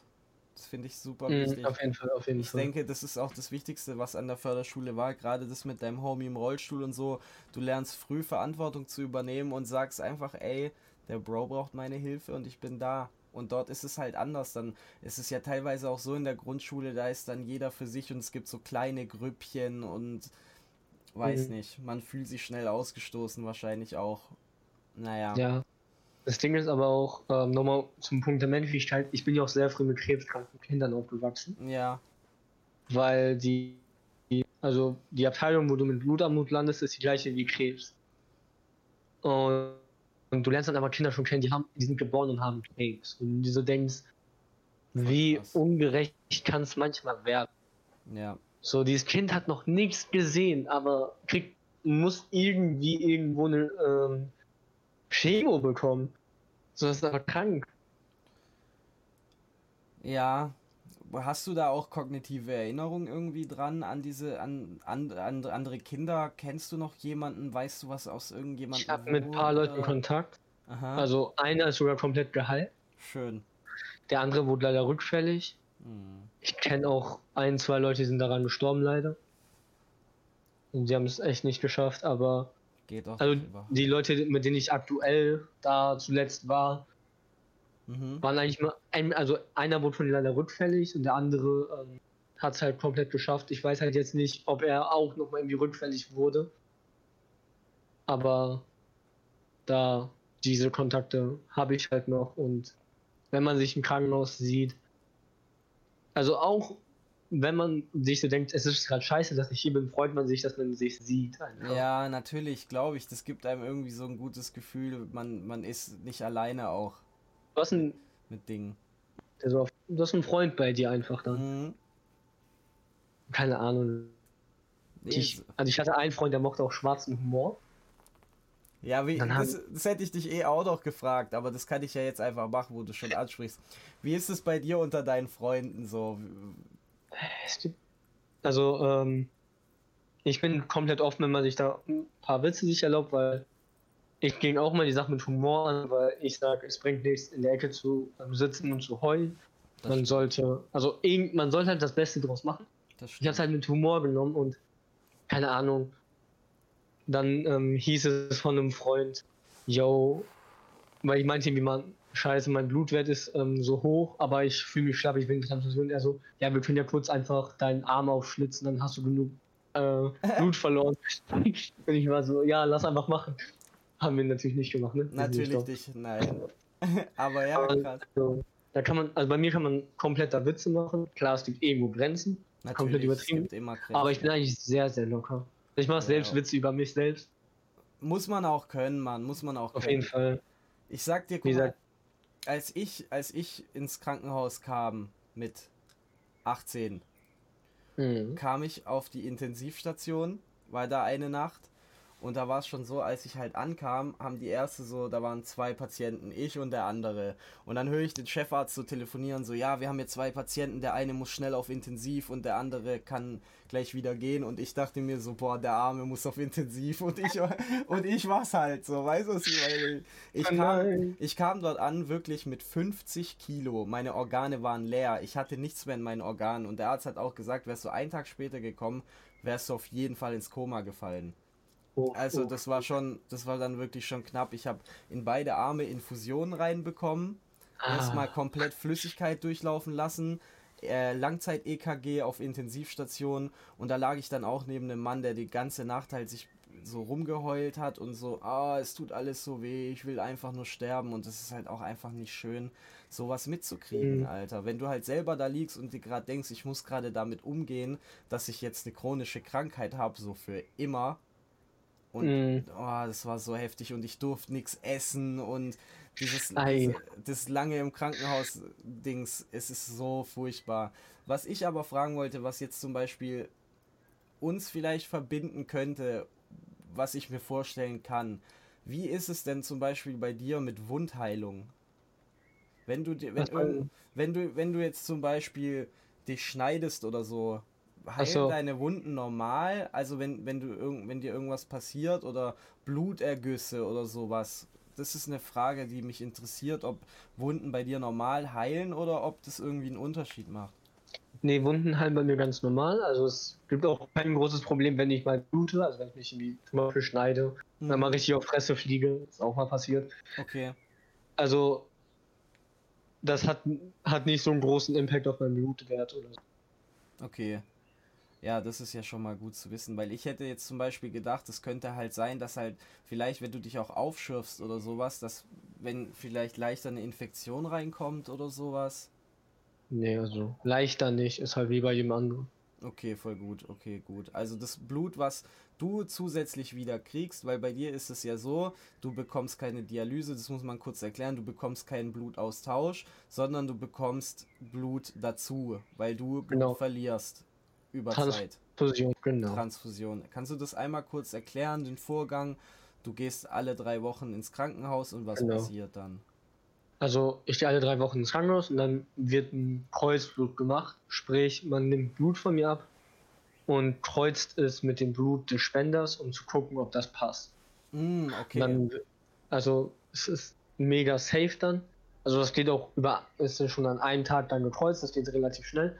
Das finde ich super wichtig. Mhm, auf jeden Fall, auf jeden Ich Fall. denke, das ist auch das Wichtigste, was an der Förderschule war. Gerade das mit deinem Homie im Rollstuhl und so. Du lernst früh Verantwortung zu übernehmen und sagst einfach, ey, der Bro braucht meine Hilfe und ich bin da. Und dort ist es halt anders. Dann ist es ja teilweise auch so in der Grundschule, da ist dann jeder für sich und es gibt so kleine Grüppchen und weiß Mhm. nicht. Man fühlt sich schnell ausgestoßen, wahrscheinlich auch. Naja. Ja. Das Ding ist aber auch, ähm, nochmal zum Punkt der Menschlichkeit, ich bin ja auch sehr früh mit krebskranken Kindern aufgewachsen, Ja. weil die, die also die Abteilung, wo du mit Blutarmut landest, ist die gleiche wie Krebs. Und, und du lernst dann aber Kinder schon kennen, die haben, die sind geboren und haben Krebs. Und du so denkst, wie ungerecht kann es manchmal werden. Ja. So, dieses Kind hat noch nichts gesehen, aber kriegt, muss irgendwie irgendwo eine ähm, Chemo bekommen. So ist aber krank. Ja, hast du da auch kognitive Erinnerung irgendwie dran an diese, an, an, an andere Kinder? Kennst du noch jemanden? Weißt du was aus irgendjemandem? Ich habe mit ein paar? Leuten Kontakt. Aha, Also einer ist sogar komplett geheilt. schön. Der andere wurde leider rückfällig. Hm. Ich kenne auch ein, zwei Leute, die sind daran gestorben leider. Und sie haben es echt nicht geschafft, aber Geht auch also die Leute, mit denen ich aktuell da zuletzt war, Mhm. waren eigentlich mal, ein, also einer wurde von denen leider rückfällig und der andere ähm, hat es halt komplett geschafft. Ich weiß halt jetzt nicht, ob er auch nochmal irgendwie rückfällig wurde. Aber da diese Kontakte habe ich halt noch und wenn man sich im Krankenhaus sieht, also auch wenn man sich so denkt, es ist gerade scheiße, dass ich hier bin, freut man sich, dass man sich sieht. Einfach. Ja, natürlich, glaube ich. Das gibt einem irgendwie so ein gutes Gefühl. Man, man ist nicht alleine auch Du hast einen, mit Dingen. also du hast einen Freund bei dir einfach dann. Mhm. Keine Ahnung. Nee, Ich, also ich hatte einen Freund, der mochte auch schwarzen Humor. Ja, wie, dann das, das hätte ich dich eh auch noch gefragt, aber das kann ich ja jetzt einfach machen, wo du schon ansprichst. Wie ist es bei dir unter deinen Freunden so? Es gibt, also, ähm, ich bin komplett offen, wenn man sich da ein paar Witze sich erlaubt, weil ich ging auch mal die Sache mit Humor an, weil ich sage, es bringt nichts, in der Ecke zu ähm, sitzen und zu heulen. Das man stimmt, sollte, also irgend- man sollte halt das Beste draus machen. das Ich habe es halt mit Humor genommen und keine Ahnung. Dann ähm, hieß es von einem Freund, yo, weil ich meinte, wie man, scheiße, mein Blutwert ist ähm, so hoch, aber ich fühle mich schlapp, ich bin Transfusion. Er so, ja, wir können ja kurz einfach deinen Arm aufschlitzen, dann hast du genug äh, Blut verloren. und ich war so, ja, lass einfach machen. Haben wir natürlich nicht gemacht, ne? Natürlich nicht, nein. aber ja, Aber- krass. So, da kann man, also bei mir kann man kompletter Witze machen. Klar, es gibt irgendwo Grenzen. komplett Natürlich, es übertrieben. Aber ich bin eigentlich sehr, sehr locker. Ich mache Ja. selbst Witze über mich selbst. Muss man auch können, Mann, muss man auch Auf können. jeden Fall. Ich sag dir, guck mal, als ich, als ich ins Krankenhaus kam mit 18, Mhm. kam ich auf die Intensivstation, war da eine Nacht und da war es schon so, als ich halt ankam, haben die erste so, da waren zwei Patienten, ich und der andere. Und dann höre ich den Chefarzt so telefonieren, so, ja, wir haben hier zwei Patienten, der eine muss schnell auf Intensiv und der andere kann gleich wieder gehen. Und ich dachte mir so, boah, der Arme muss auf Intensiv und ich, und ich war's halt so, weißt du, was ich meine? Ich Oh kam, ich kam dort an wirklich mit 50 Kilo. Meine Organe waren leer. Ich hatte nichts mehr in meinen Organen. Und der Arzt hat auch gesagt, wärst du einen Tag später gekommen, wärst du auf jeden Fall ins Koma gefallen. Oh, Also oh. das war schon, das war dann wirklich schon knapp. Ich habe in beide Arme Infusionen reinbekommen. Erstmal Ah, komplett Flüssigkeit durchlaufen lassen. Äh, Langzeit-EKG auf Intensivstation. Und da lag ich dann auch neben einem Mann, der die ganze Nacht halt sich so rumgeheult hat und so, ah, es tut alles so weh, ich will einfach nur sterben. Und das ist halt auch einfach nicht schön, sowas mitzukriegen, Mhm. Alter. Wenn du halt selber da liegst und dir gerade denkst, ich muss gerade damit umgehen, dass ich jetzt eine chronische Krankheit habe, so für immer. Und Mhm. oh, das war so heftig und ich durfte nichts essen und dieses, diese, das lange im Krankenhaus Dings, es ist so furchtbar. Was ich aber fragen wollte, was jetzt zum Beispiel uns vielleicht verbinden könnte, was ich mir vorstellen kann. Wie ist es denn zum Beispiel bei dir mit Wundheilung? Wenn du wenn, wenn du, wenn du jetzt zum Beispiel dich schneidest oder so, heilen so. deine Wunden normal? Also wenn, wenn du irgend, wenn dir irgendwas passiert oder Blutergüsse oder sowas? Das ist eine Frage, die mich interessiert, ob Wunden bei dir normal heilen oder ob das irgendwie einen Unterschied macht. Nee, Wunden heilen bei mir ganz normal. Also es gibt auch kein großes Problem, wenn ich mal blute, also wenn ich mich irgendwie zum Beispiel schneide, Hm, dann mal richtig auf Fresse fliege, ist auch mal passiert. Okay. Also das hat, hat nicht so einen großen Impact auf meinen Blutwert oder so. Okay. Ja, das ist ja schon mal gut zu wissen, weil ich hätte jetzt zum Beispiel gedacht, es könnte halt sein, dass halt vielleicht, wenn du dich auch aufschürfst oder sowas, dass wenn vielleicht leichter eine Infektion reinkommt oder sowas. Nee, also leichter nicht, ist halt wie bei jedem anderen. Okay, voll gut, okay, gut. Also das Blut, was du zusätzlich wieder kriegst, weil bei dir ist es ja so, du bekommst keine Dialyse, das muss man kurz erklären, du bekommst keinen Blutaustausch, sondern du bekommst Blut dazu, weil du Blut Genau. verlierst über Trans- Zeit. Fusion, genau. Transfusion. Kannst du das einmal kurz erklären, den Vorgang? Du gehst alle drei Wochen ins Krankenhaus und was Genau. passiert dann? Also ich gehe alle drei Wochen ins Krankenhaus und dann wird ein Kreuzblut gemacht. Sprich, man nimmt Blut von mir ab und kreuzt es mit dem Blut des Spenders, um zu gucken, ob das passt. Mm, okay. Dann, also es ist mega safe dann. Also das geht auch über, ist schon an einem Tag dann gekreuzt, das geht relativ schnell.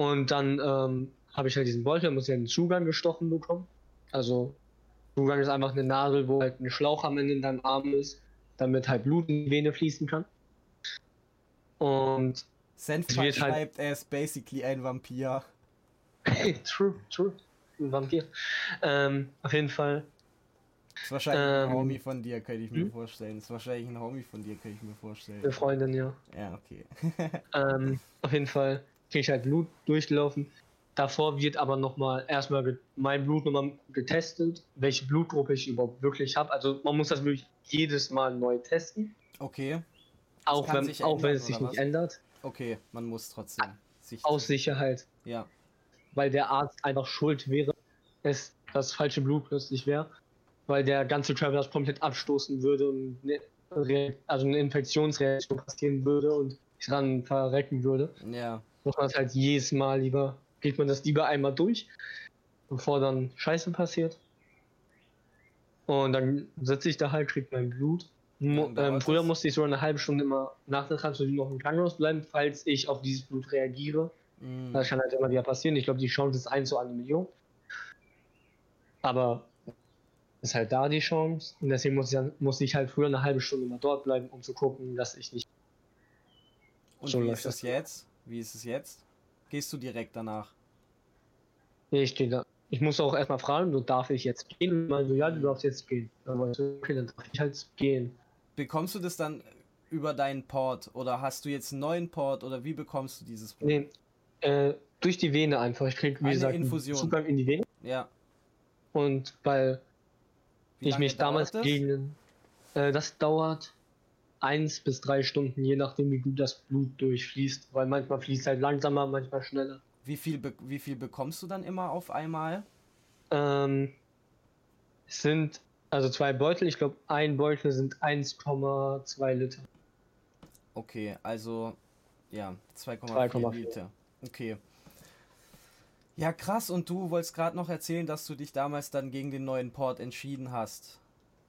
Und dann ähm, habe ich halt diesen Beutel, muss ja einen Zugang gestochen bekommen. Also Zugang ist einfach eine Nadel, wo halt ein Schlauch am Ende in deinem Arm ist, damit halt Blut in die Vene fließen kann. Und Senfmann wird halt- schreibt, er ist basically ein Vampir. true, true. Ein Vampir. Ähm, auf jeden Fall. Ist wahrscheinlich ein Ähm, Homie von dir, könnte ich mir hm? vorstellen. Ist wahrscheinlich ein Homie von dir, könnte ich mir vorstellen. Eine Freundin, ja. Ja, okay. Ähm, auf jeden Fall kriege ich halt Blut durchgelaufen. Davor wird aber nochmal erstmal mein Blut nochmal getestet, welche Blutgruppe ich überhaupt wirklich habe. Also man muss das wirklich jedes Mal neu testen. Okay. Auch wenn, auch wenn es sich nicht ändert. Okay, man muss trotzdem. Sich Aus Sicherheit. Ja. Weil der Arzt einfach schuld wäre, es das falsche Blut plötzlich wäre. Weil der ganze das komplett abstoßen würde und eine, also eine Infektionsreaktion passieren würde und ich dran verrecken würde. Ja. Muss man es halt jedes Mal lieber, geht man das lieber einmal durch, bevor dann Scheiße passiert. Und dann sitze ich da halt, krieg mein Blut Mo ähm, früher musste ich so eine halbe Stunde immer nach der Transfusion noch im Krankenhaus bleiben, falls ich auf dieses Blut reagiere. Mm. Das kann halt immer wieder passieren. Ich glaube, die Chance ist 1 zu eine Million. Aber ist halt da die Chance. Und deswegen muss ich, dann, muss ich halt früher eine halbe Stunde mal dort bleiben, um zu gucken, dass ich nicht. Und so wie ist es jetzt? Wie ist es jetzt? Gehst du direkt danach? Nee, ich stehe da. Ich muss auch erstmal fragen, so darf ich jetzt gehen? Mal so, ja, du darfst jetzt gehen. Ich so, okay, dann darf ich halt gehen bekommst du das dann über deinen Port oder hast du jetzt einen neuen Port oder wie bekommst du dieses Port? Nee, äh, durch die Vene einfach. Ich krieg, wie Eine gesagt, Infusion. Zugang in die Vene. Ja. Und weil wie ich mich damals das? gegen. Äh, das dauert eins bis drei Stunden, je nachdem, wie gut das Blut durchfließt. Weil manchmal fließt halt langsamer, manchmal schneller. Wie viel, wie viel bekommst du dann immer auf einmal? Ähm, es sind also zwei Beutel, ich glaube, ein Beutel sind 1,2 Liter. Okay, also ja, 2,4 Liter. Okay. Ja, krass. Und du wolltest gerade noch erzählen, dass du dich damals dann gegen den neuen Port entschieden hast.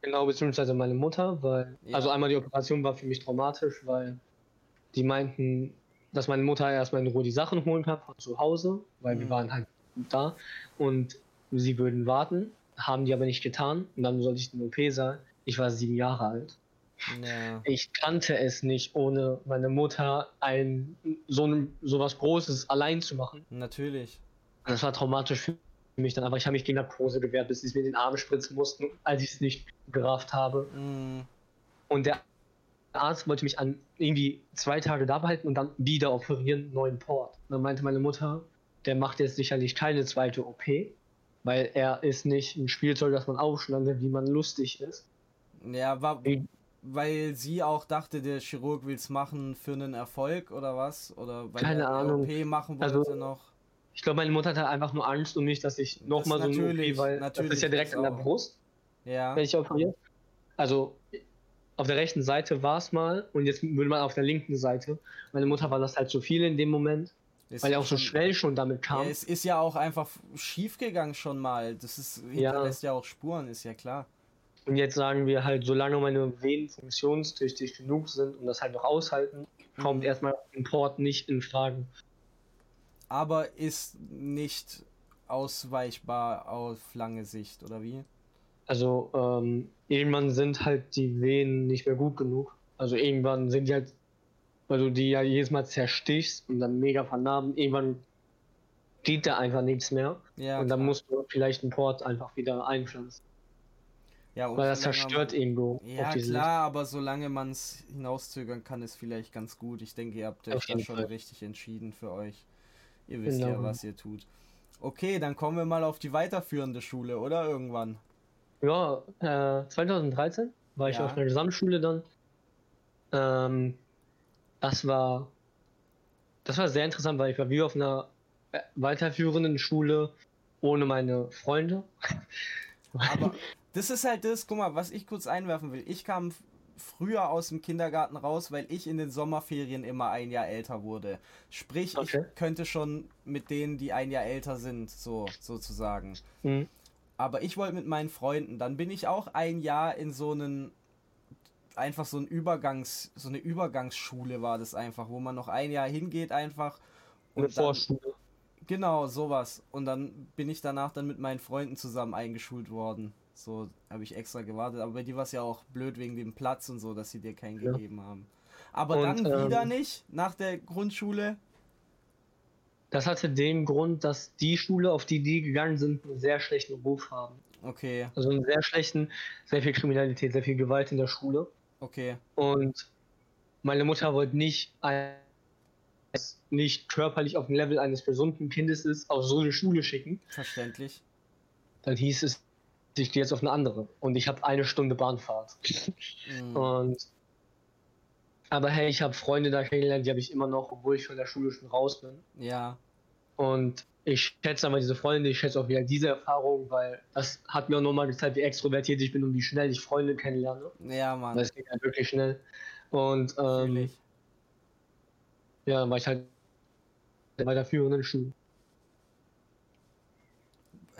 Genau, beziehungsweise meine Mutter, weil. Ja. Also einmal die Operation war für mich traumatisch, weil die meinten, dass meine Mutter erstmal in Ruhe die Sachen holen kann von zu Hause, weil mhm. wir waren halt da und sie würden warten haben die aber nicht getan. Und dann sollte ich in OP sein. Ich war sieben Jahre alt. Ja. Ich kannte es nicht, ohne meine Mutter ein so, so was Großes allein zu machen. Natürlich. Das war traumatisch für mich dann, aber ich habe mich gegen Narkose gewehrt, bis sie es mir in den Arm spritzen mussten, als ich es nicht gerafft habe. Mm. Und der Arzt wollte mich an irgendwie zwei Tage da behalten und dann wieder operieren, neuen Port. Und dann meinte meine Mutter, der macht jetzt sicherlich keine zweite OP. Weil er ist nicht ein Spielzeug, das man aufschneidet, wie man lustig ist. Ja, war, weil sie auch dachte, der Chirurg will es machen für einen Erfolg oder was? Oder weil Keine er Ahnung. OP machen wollte also, noch? Ich glaube, meine Mutter hatte einfach nur Angst um mich, dass ich nochmal so eine OP, weil das ist ja direkt an der Brust, ja. wenn ich operiere. Also auf der rechten Seite war es mal und jetzt würde man auf der linken Seite. Meine Mutter war das halt zu viel in dem Moment. Ist Weil er auch so schnell schon damit kam. Ja, es ist ja auch einfach schief gegangen schon mal. Das ist, hinterlässt ja. ja auch Spuren, ist ja klar. Und jetzt sagen wir halt, solange meine Venen funktionstüchtig genug sind und das halt noch aushalten, mhm. kommt erstmal Import nicht in Frage. Aber ist nicht ausweichbar auf lange Sicht, oder wie? Also, ähm, irgendwann sind halt die Venen nicht mehr gut genug. Also irgendwann sind die halt weil du die ja jedes Mal zerstichst und dann mega vernarben. Irgendwann geht da einfach nichts mehr. Ja, und dann klar. musst du vielleicht einen Port einfach wieder einpflanzen. Ja, weil das zerstört man, irgendwo. Ja, klar, Sicht. aber solange man es hinauszögern kann, ist vielleicht ganz gut. Ich denke, ihr habt euch da schon Fall. richtig entschieden für euch. Ihr wisst genau. ja, was ihr tut. Okay, dann kommen wir mal auf die weiterführende Schule, oder? Irgendwann. Ja, äh, 2013 war ja. ich auf einer Gesamtschule dann. Ähm, das war, das war sehr interessant, weil ich war wie auf einer äh, weiterführenden Schule ohne meine Freunde. Aber das ist halt das, guck mal, was ich kurz einwerfen will. Ich kam früher aus dem Kindergarten raus, weil ich in den Sommerferien immer ein Jahr älter wurde. Sprich, okay. ich könnte schon mit denen, die ein Jahr älter sind, so sozusagen. Mhm. Aber ich wollte mit meinen Freunden, dann bin ich auch ein Jahr in so einen einfach so ein Übergangs, so eine Übergangsschule war das einfach, wo man noch ein Jahr hingeht einfach. Und eine Vorschule. genau, sowas. Und dann bin ich danach dann mit meinen Freunden zusammen eingeschult worden. So habe ich extra gewartet. Aber bei dir war es ja auch blöd wegen dem Platz und so, dass sie dir keinen ja. gegeben haben. Aber und, dann ähm, wieder nicht nach der Grundschule. Das hatte den Grund, dass die Schule, auf die die gegangen sind, einen sehr schlechten Ruf haben. Okay. Also einen sehr schlechten, sehr viel Kriminalität, sehr viel Gewalt in der Schule. Okay. Und meine Mutter wollte nicht es nicht körperlich auf dem Level eines gesunden Kindes ist, auf so eine Schule schicken. Verständlich. Dann hieß es, ich gehe jetzt auf eine andere. Und ich habe eine Stunde Bahnfahrt. Mhm. Und aber hey, ich habe Freunde da kennengelernt, die habe ich immer noch, obwohl ich von der Schule schon raus bin. Ja. Und ich schätze aber diese Freunde, ich schätze auch wieder diese Erfahrung, weil das hat mir auch nochmal gezeigt, wie extrovertiert ich bin und wie schnell ich Freunde kennenlerne. Ja, Mann. Das geht halt wirklich schnell. Und ähm, ja, war ich halt bei der führenden Schule.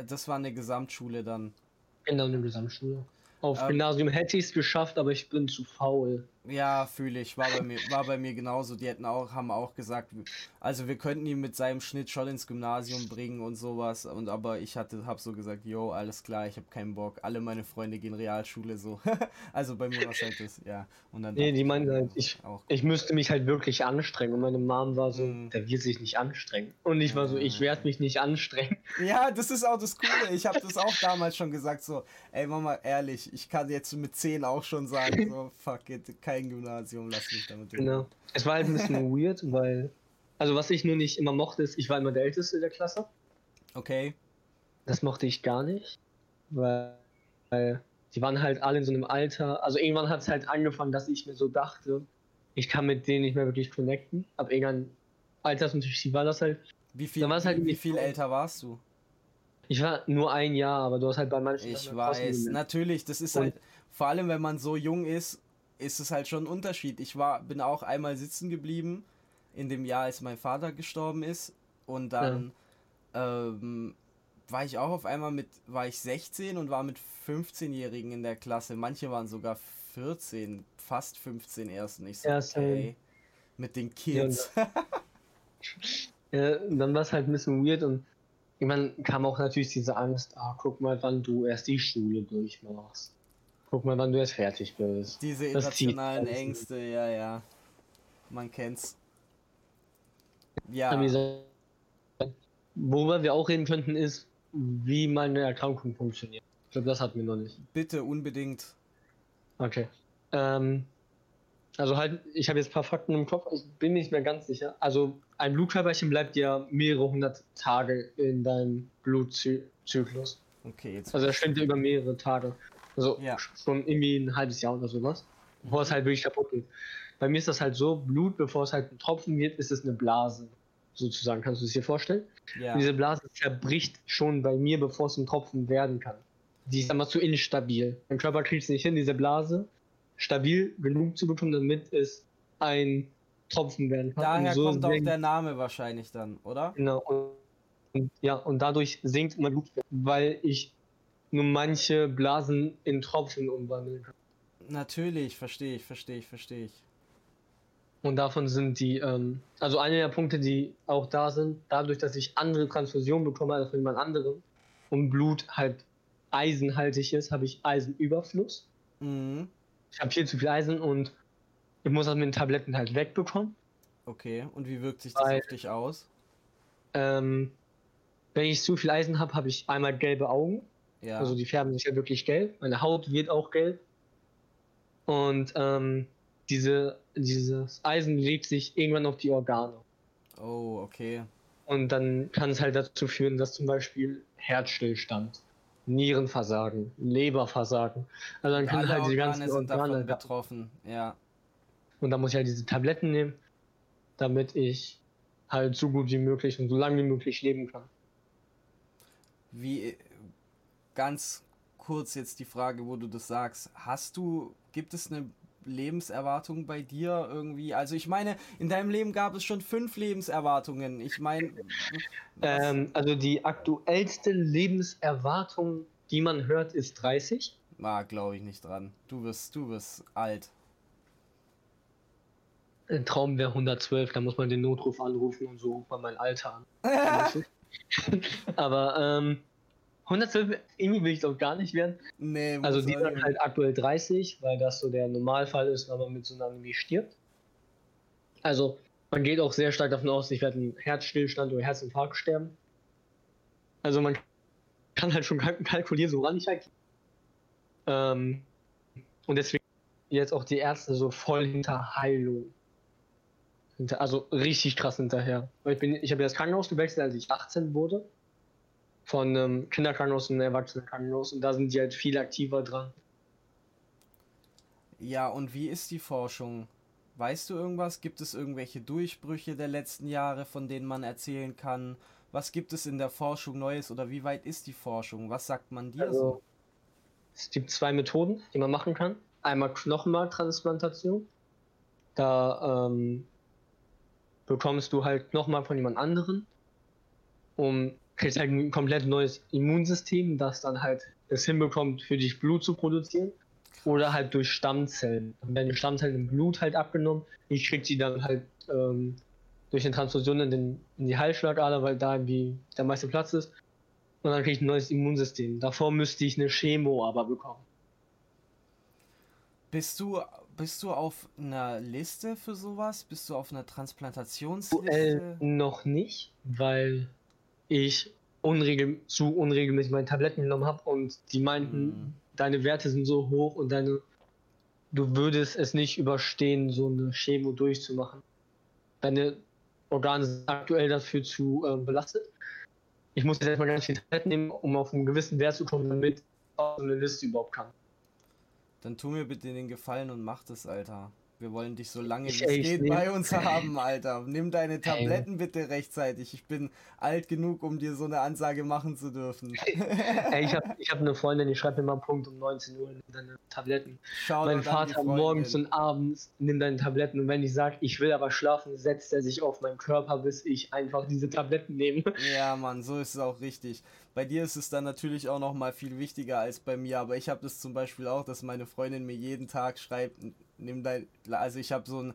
Das war eine Gesamtschule dann. Genau, eine Gesamtschule. Auf Ähm, Gymnasium hätte ich es geschafft, aber ich bin zu faul. Ja, fühle ich. War bei mir, war bei mir genauso. Die hätten auch, haben auch gesagt, also wir könnten ihn mit seinem Schnitt schon ins Gymnasium bringen und sowas. Und aber ich hatte, hab so gesagt, yo, alles klar, ich habe keinen Bock. Alle meine Freunde gehen Realschule so. also bei mir war es halt das, ja. Und dann Nee, die meinen halt, ich, auch. ich müsste mich halt wirklich anstrengen. Und meine Mom war so, Mhm. der wird sich nicht anstrengen. Und ich war so, ich werde mich nicht anstrengen. Ja, das ist auch das Coole. Ich habe das auch damals schon gesagt, so, ey Mama, ehrlich, ich kann jetzt mit 10 auch schon sagen, so, fuck it, kein Gymnasium, lass mich damit Genau. Es war halt ein bisschen weird, weil. Also, was ich nur nicht immer mochte, ist, ich war immer der Älteste der Klasse. Okay. Das mochte ich gar nicht. Weil, weil die waren halt alle in so einem Alter. Also, irgendwann hat es halt angefangen, dass ich mir so dachte, ich kann mit denen nicht mehr wirklich connecten. Ab irgendeinem Altersunterschied war das halt. Wie viel, halt wie, wie viel älter warst du? Ich war nur ein Jahr, aber du hast halt bei manchen. Ich anderen weiß, natürlich, das ist Und- halt, vor allem wenn man so jung ist, ist es halt schon ein Unterschied. Ich war, bin auch einmal sitzen geblieben, in dem Jahr, als mein Vater gestorben ist. Und dann ähm, war ich auch auf einmal mit, war ich 16 und war mit 15-Jährigen in der Klasse. Manche waren sogar 14, fast 15 erst. Und ich so, Ja, okay, mit den Kids. Ja, dann war es halt ein bisschen weird und irgendwann kam auch natürlich diese Angst, ah, guck mal, wann du erst die Schule durchmachst. Guck mal, wann du erst fertig bist. Diese irrationalen. Ängste, ja, ja. Man kennt's. Ja. Worüber wir auch reden könnten, ist, wie meine Erkrankung funktioniert. Ich glaube, das hatten wir noch nicht. Bitte unbedingt. Okay. Ähm, also halt, ich habe jetzt ein paar Fakten im Kopf, ich bin nicht mehr ganz sicher. Also ein Blutkörperchen bleibt ja mehrere hundert Tage in deinem Blutzyklus. Okay, jetzt. Also das schwimmt ja über mehrere Tage. Also Ja. schon irgendwie ein halbes Jahr oder sowas. Bevor es halt wirklich kaputt geht. Bei mir ist das halt so, Blut, bevor es halt ein Tropfen wird, ist es eine Blase. Sozusagen, kannst du es dir vorstellen? ja. Diese Blase zerbricht schon bei mir, bevor es ein Tropfen werden kann. Die ist immer zu instabil. Mein Körper kriegt es nicht hin, diese Blase stabil genug zu bekommen, damit es ein Tropfen werden kann. Daher so kommt auch der Name wahrscheinlich dann, oder? Genau. Und, und, ja, und dadurch sinkt mein Blutwert, weil ich nur manche Blasen in Tropfen umwandeln kann. Natürlich, verstehe ich, verstehe ich, verstehe ich. Und davon sind die, ähm, also eine der Punkte, die auch da sind, dadurch, dass ich andere Transfusionen bekomme als von jemand anderem und Blut halt eisenhaltig ist, habe ich Eisenüberfluss. Mhm. Ich habe viel zu viel Eisen und ich muss das mit den Tabletten halt wegbekommen. Okay, und wie wirkt sich das Weil- auf dich aus? Ähm, wenn ich zu viel Eisen habe, habe ich einmal gelbe Augen. Ja. Also die färben sich ja wirklich gelb. Meine Haut wird auch gelb. Und ähm, diese, dieses Eisen legt sich irgendwann auf die Organe. oh, okay. Und dann kann es halt dazu führen, dass zum Beispiel Herzstillstand, Nierenversagen, Leberversagen. Also dann können halt die Organe ganzen sind davon Organe. betroffen. Ja. Und dann muss ich halt diese Tabletten nehmen, damit ich halt so gut wie möglich und so lange wie möglich leben kann. Wie ganz kurz jetzt die Frage, wo du das sagst. Hast du, gibt es eine Lebenserwartung bei dir irgendwie? Also ich meine, in deinem Leben gab es schon fünf Lebenserwartungen. Ich meine, Ähm, also die aktuellste Lebenserwartung, die man hört, ist 30. ah, glaube ich nicht dran. Du wirst, du wirst alt. Ein Traum wäre 112, da muss man den Notruf anrufen und so ruft man mein Alter an. Aber ähm, 112, irgendwie will ich doch gar nicht werden. nee, Also die sind halt aktuell 30, weil das so der Normalfall ist, wenn man mit so einer Anämie stirbt. Also man geht auch sehr stark davon aus, ich werde einen Herzstillstand oder Herzinfarkt sterben. Also man kann halt schon kalk- kalkulieren, woran ich halt. Ähm, und deswegen jetzt auch die Ärzte so voll hinter Heilung. hinter, also richtig krass hinterher. Weil ich bin, ich habe ja das Krankenhaus gewechselt, als ich 18 wurde. Von einem Kinderkrankenhaus in ein Erwachsenenkrankenhaus und da sind die halt viel aktiver dran. Ja, und wie ist die Forschung? Weißt du irgendwas? Gibt es irgendwelche Durchbrüche der letzten Jahre, von denen man erzählen kann? Was gibt es in der Forschung Neues oder wie weit ist die Forschung? Was sagt man dir Also, so? es gibt zwei Methoden, die man machen kann. Einmal Knochenmarktransplantation. Da ähm, bekommst du halt Knochenmark von jemand anderen, um kriegst halt ein komplett neues Immunsystem, das dann halt es hinbekommt, für dich Blut zu produzieren. Oder halt durch Stammzellen. Dann werden die Stammzellen im Blut halt abgenommen. Ich krieg die dann halt ähm, durch eine Transfusion in, den, in die Halsschlagader, weil da irgendwie der meiste Platz ist. Und dann krieg ich ein neues Immunsystem. Davor müsste ich eine Chemo aber bekommen. Bist du, bist du auf einer Liste für sowas? Bist du auf einer Transplantationsliste? Aktuell noch nicht, weil ich unregel zu unregelmäßig meine Tabletten genommen habe und die meinten, Mhm. deine Werte sind so hoch und deine du würdest es nicht überstehen, so eine Chemo durchzumachen. Deine Organe sind aktuell dafür zu ähm, belastet. Ich muss jetzt erstmal ganz viel Tabletten nehmen, um auf einen gewissen Wert zu kommen, damit ich auf so eine Liste überhaupt kann. Dann tu mir bitte den Gefallen und mach das, Alter. Wir wollen dich so lange wie es geht bei uns haben, Alter. Nimm deine Tabletten bitte rechtzeitig. Ich bin alt genug, um dir so eine Ansage machen zu dürfen. Ey, ich habe ich hab eine Freundin, die schreibt mir mal Punkt um 19 Uhr nimm deine Tabletten. Schau mein Vater morgens und abends nimm deine Tabletten und wenn ich sage, ich will aber schlafen, setzt er sich auf meinen Körper, bis ich einfach diese Tabletten nehme. Ja, Mann, so ist es auch richtig. Bei dir ist es dann natürlich auch noch mal viel wichtiger als bei mir, aber ich habe das zum Beispiel auch, dass meine Freundin mir jeden Tag schreibt, nimm dein, also ich habe so ein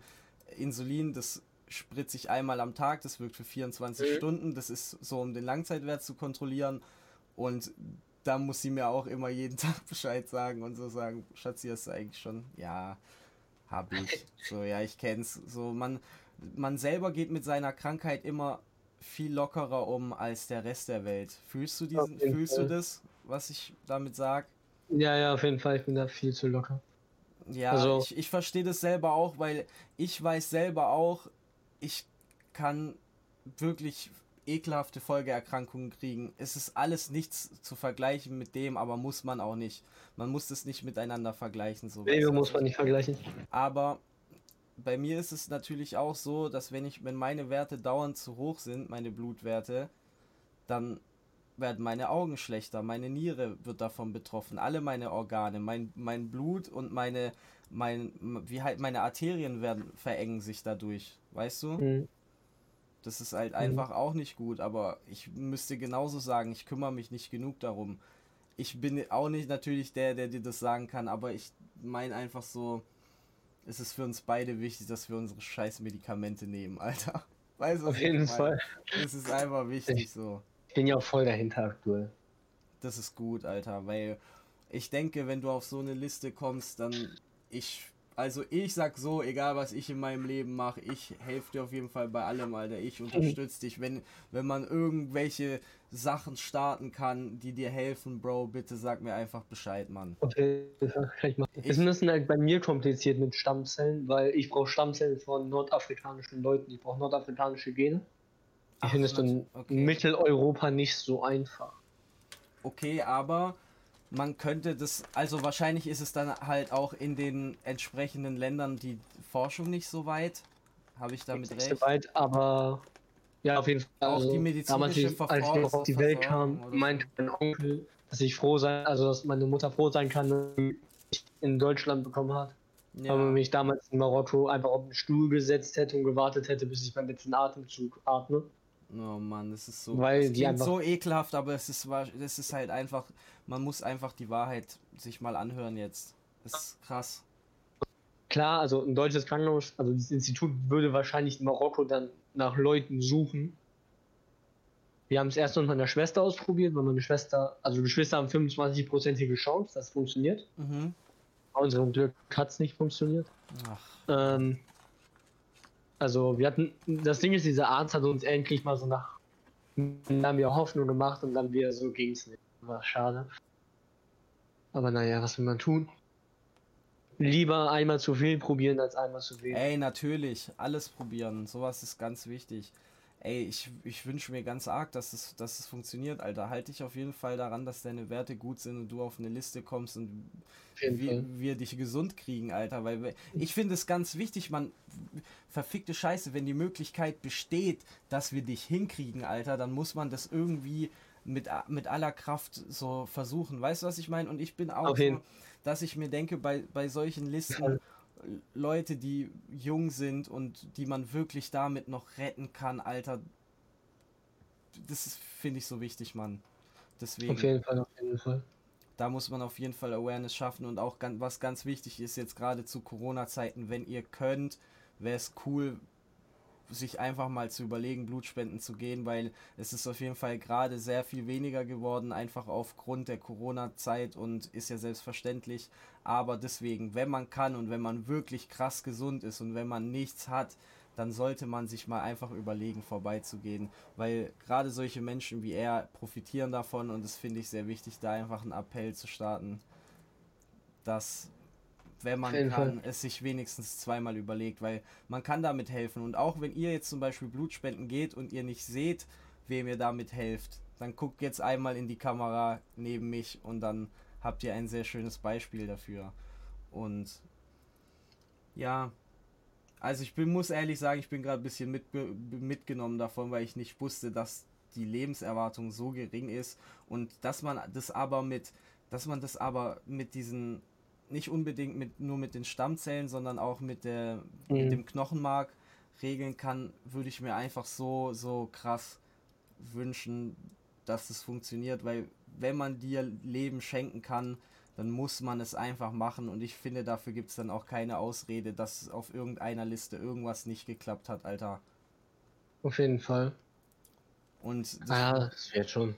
Insulin, das spritze ich einmal am Tag, das wirkt für 24 Mhm. Stunden, das ist so, um den Langzeitwert zu kontrollieren und da muss sie mir auch immer jeden Tag Bescheid sagen und so sagen, Schatzi, hast du eigentlich schon? Ja, hab ich. So, ja, ich kenn's. So, man, man selber geht mit seiner Krankheit immer viel lockerer um als der Rest der Welt. Fühlst du diesen, fühlst du Fall. das, was ich damit sag? Ja, ja, auf jeden Fall, ich bin da viel zu locker. Ja, Also- ich, ich verstehe das selber auch, weil ich weiß selber auch, ich kann wirklich ekelhafte Folgeerkrankungen kriegen. Es ist alles nichts zu vergleichen mit dem, aber muss man auch nicht. Man muss das nicht miteinander vergleichen. So Baby muss man nicht vergleichen. Aber bei mir ist es natürlich auch so, dass wenn ich, wenn meine Werte dauernd zu hoch sind, meine Blutwerte, dann werden meine Augen schlechter, meine Niere wird davon betroffen, alle meine Organe, mein, mein Blut und meine, mein, wie halt meine Arterien werden, verengen sich dadurch, weißt du? Mhm. Das ist halt einfach auch nicht gut, aber ich müsste genauso sagen, ich kümmere mich nicht genug darum. Ich bin auch nicht natürlich der, der dir das sagen kann, aber ich meine einfach so, es ist für uns beide wichtig, dass wir unsere scheiß Medikamente nehmen, Alter. Weißt du, was Auf ich jeden? Fall. Es ist einfach wichtig so. Ich bin ja auch voll dahinter aktuell. Das ist gut, Alter, weil ich denke, wenn du auf so eine Liste kommst, dann ich, also ich sag so, egal was ich in meinem Leben mache, ich helfe dir auf jeden Fall bei allem, Alter. Ich unterstütze dich. Wenn, wenn man irgendwelche Sachen starten kann, die dir helfen, Bro, bitte sag mir einfach Bescheid, Mann. Jeden Fall kann ich machen. Ich- Es ist ein bisschen halt bei mir kompliziert mit Stammzellen, weil ich brauche Stammzellen von nordafrikanischen Leuten. Ich brauche nordafrikanische Gene. Die Ach, findest du in okay. Mitteleuropa nicht so einfach. Okay, aber man könnte das, also wahrscheinlich ist es dann halt auch in den entsprechenden Ländern die Forschung nicht so weit. Habe ich damit nicht recht? so weit, aber ja, auf jeden Fall. Auch die medizinische damals, als ich auf die Welt kam, meinte mein Onkel, dass ich froh sein, also dass meine Mutter froh sein kann, dass mich in Deutschland bekommen hat. Ja. Weil man mich damals in Marokko einfach auf den Stuhl gesetzt hätte und gewartet hätte, bis ich meinen letzten Atemzug atme. Oh Mann, das ist so. Weil das die einfach- so ekelhaft, aber es ist, es ist halt einfach. Man muss einfach die Wahrheit sich mal anhören jetzt. Das ist krass. Klar, also ein deutsches Krankenhaus, also dieses Institut würde wahrscheinlich in Marokko dann nach Leuten suchen. Wir haben es erst mit meiner Schwester ausprobiert, weil meine Schwester, also Geschwister haben 25%ige Chance, dass es funktioniert. Mhm. Bei unserem Glück hat es nicht funktioniert. Ach, Ähm, also wir hatten, das Ding ist, dieser Arzt hat uns endlich mal so nach, dann haben wir Hoffnung gemacht und dann wieder so ging es nicht. War schade. Aber naja, was will man tun? lieber einmal zu viel probieren als einmal zu wenig. Ey, natürlich, alles probieren. Sowas ist ganz wichtig. Ey, ich, ich wünsche mir ganz arg, dass es, dass es funktioniert, Alter. Halte dich auf jeden Fall daran, dass deine Werte gut sind und du auf eine Liste kommst und wir, wir dich gesund kriegen, Alter. Weil ich finde es ganz wichtig, man, verfickte Scheiße, wenn die Möglichkeit besteht, dass wir dich hinkriegen, Alter, dann muss man das irgendwie mit, mit aller Kraft so versuchen. Weißt du, was ich meine? Und ich bin auch so, dass ich mir denke, bei, bei solchen Listen, Leute, die jung sind und die man wirklich damit noch retten kann, Alter, das finde ich so wichtig, Mann. Deswegen. Auf jeden Fall, auf jeden Fall. Da muss man auf jeden Fall Awareness schaffen und auch ganz, was ganz wichtig ist jetzt gerade zu Corona-Zeiten, wenn ihr könnt, wäre es cool, sich einfach mal zu überlegen, Blutspenden zu gehen, weil es ist auf jeden Fall gerade sehr viel weniger geworden, einfach aufgrund der Corona-Zeit und ist ja selbstverständlich. Aber deswegen, wenn man kann und wenn man wirklich krass gesund ist und wenn man nichts hat, dann sollte man sich mal einfach überlegen, vorbeizugehen, weil gerade solche Menschen wie er profitieren davon und das finde ich sehr wichtig, da einfach einen Appell zu starten, dass wenn man kann, Fall. es sich wenigstens zweimal überlegt, weil man kann damit helfen. Und auch wenn ihr jetzt zum Beispiel Blutspenden geht und ihr nicht seht, wem ihr damit helft, dann guckt jetzt einmal in die Kamera neben mich und dann habt ihr ein sehr schönes Beispiel dafür. Und ja, also ich bin, muss ehrlich sagen, ich bin gerade ein bisschen mit, mitgenommen davon, weil ich nicht wusste, dass die Lebenserwartung so gering ist und dass man das aber mit, dass man das aber mit diesen nicht unbedingt mit, nur mit den Stammzellen, sondern auch mit, der, mhm. mit dem Knochenmark regeln kann, würde ich mir einfach so, so krass wünschen, dass es funktioniert, weil wenn man dir Leben schenken kann, dann muss man es einfach machen und ich finde, dafür gibt es dann auch keine Ausrede, dass auf irgendeiner Liste irgendwas nicht geklappt hat, Alter. Auf jeden Fall. Und das, ah, das wird schon.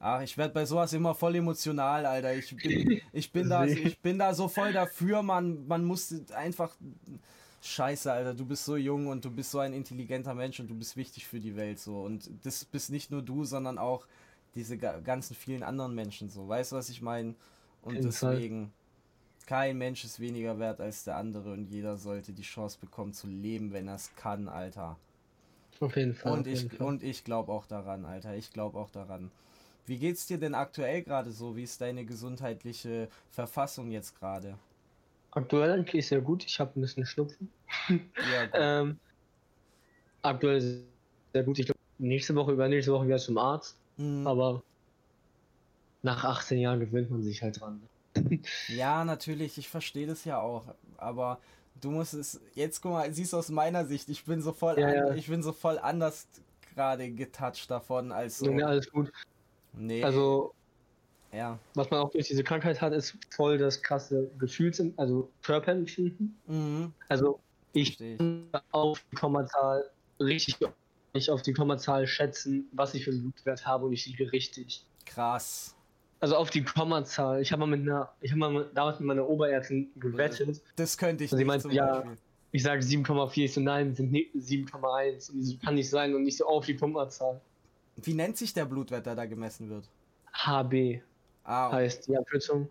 Ach, ich werde bei sowas immer voll emotional, Alter. Ich bin, ich bin da, ich bin da so voll dafür, man, man muss einfach. Scheiße, Alter, du bist so jung und du bist so ein intelligenter Mensch und du bist wichtig für die Welt so. Und das bist nicht nur du, sondern auch diese ganzen vielen anderen Menschen so. Weißt du, was ich meine? Und In deswegen, kein Mensch ist weniger wert als der andere und jeder sollte die Chance bekommen zu leben, wenn er es kann, Alter. Auf jeden Fall. Und ich, und ich glaube auch daran, Alter. Ich glaube auch daran. Wie geht's dir denn aktuell gerade so? Wie ist deine gesundheitliche Verfassung jetzt gerade? Aktuell eigentlich sehr gut. Ich habe ein bisschen Schnupfen. Ja, ähm, aktuell sehr gut. Ich glaube, nächste Woche, übernächste Woche wieder zum Arzt. Mhm. Aber nach 18 Jahren gewöhnt man sich halt dran. ja, natürlich. Ich verstehe das ja auch. Aber du musst es jetzt guck mal, siehst du aus meiner Sicht, ich bin so voll, ja, an, ja. ich bin so voll anders gerade getouched davon als so. Ja, alles gut. Nee. Also, ja. Was man auch durch diese Krankheit hat, ist voll das krasse Gefühls, also Körperempfinden. Mhm. Also, ich kann auf die Kommazahl richtig nicht auf die Kommazahl schätzen, was ich für einen Blutwert habe und ich liege richtig. Krass. Also auf die Kommazahl. Ich habe mal mit einer, ich habe mal damals mit meiner Oberärztin gewettet. Das könnte ich und nicht. Meinte, ja, ich sage 7,4, ich so nein, sind 7,1 und so kann nicht sein und nicht so auf die Kommazahl. Wie nennt sich der Blutwert, der da gemessen wird? HB. Ah, okay. heißt die Abkürzung.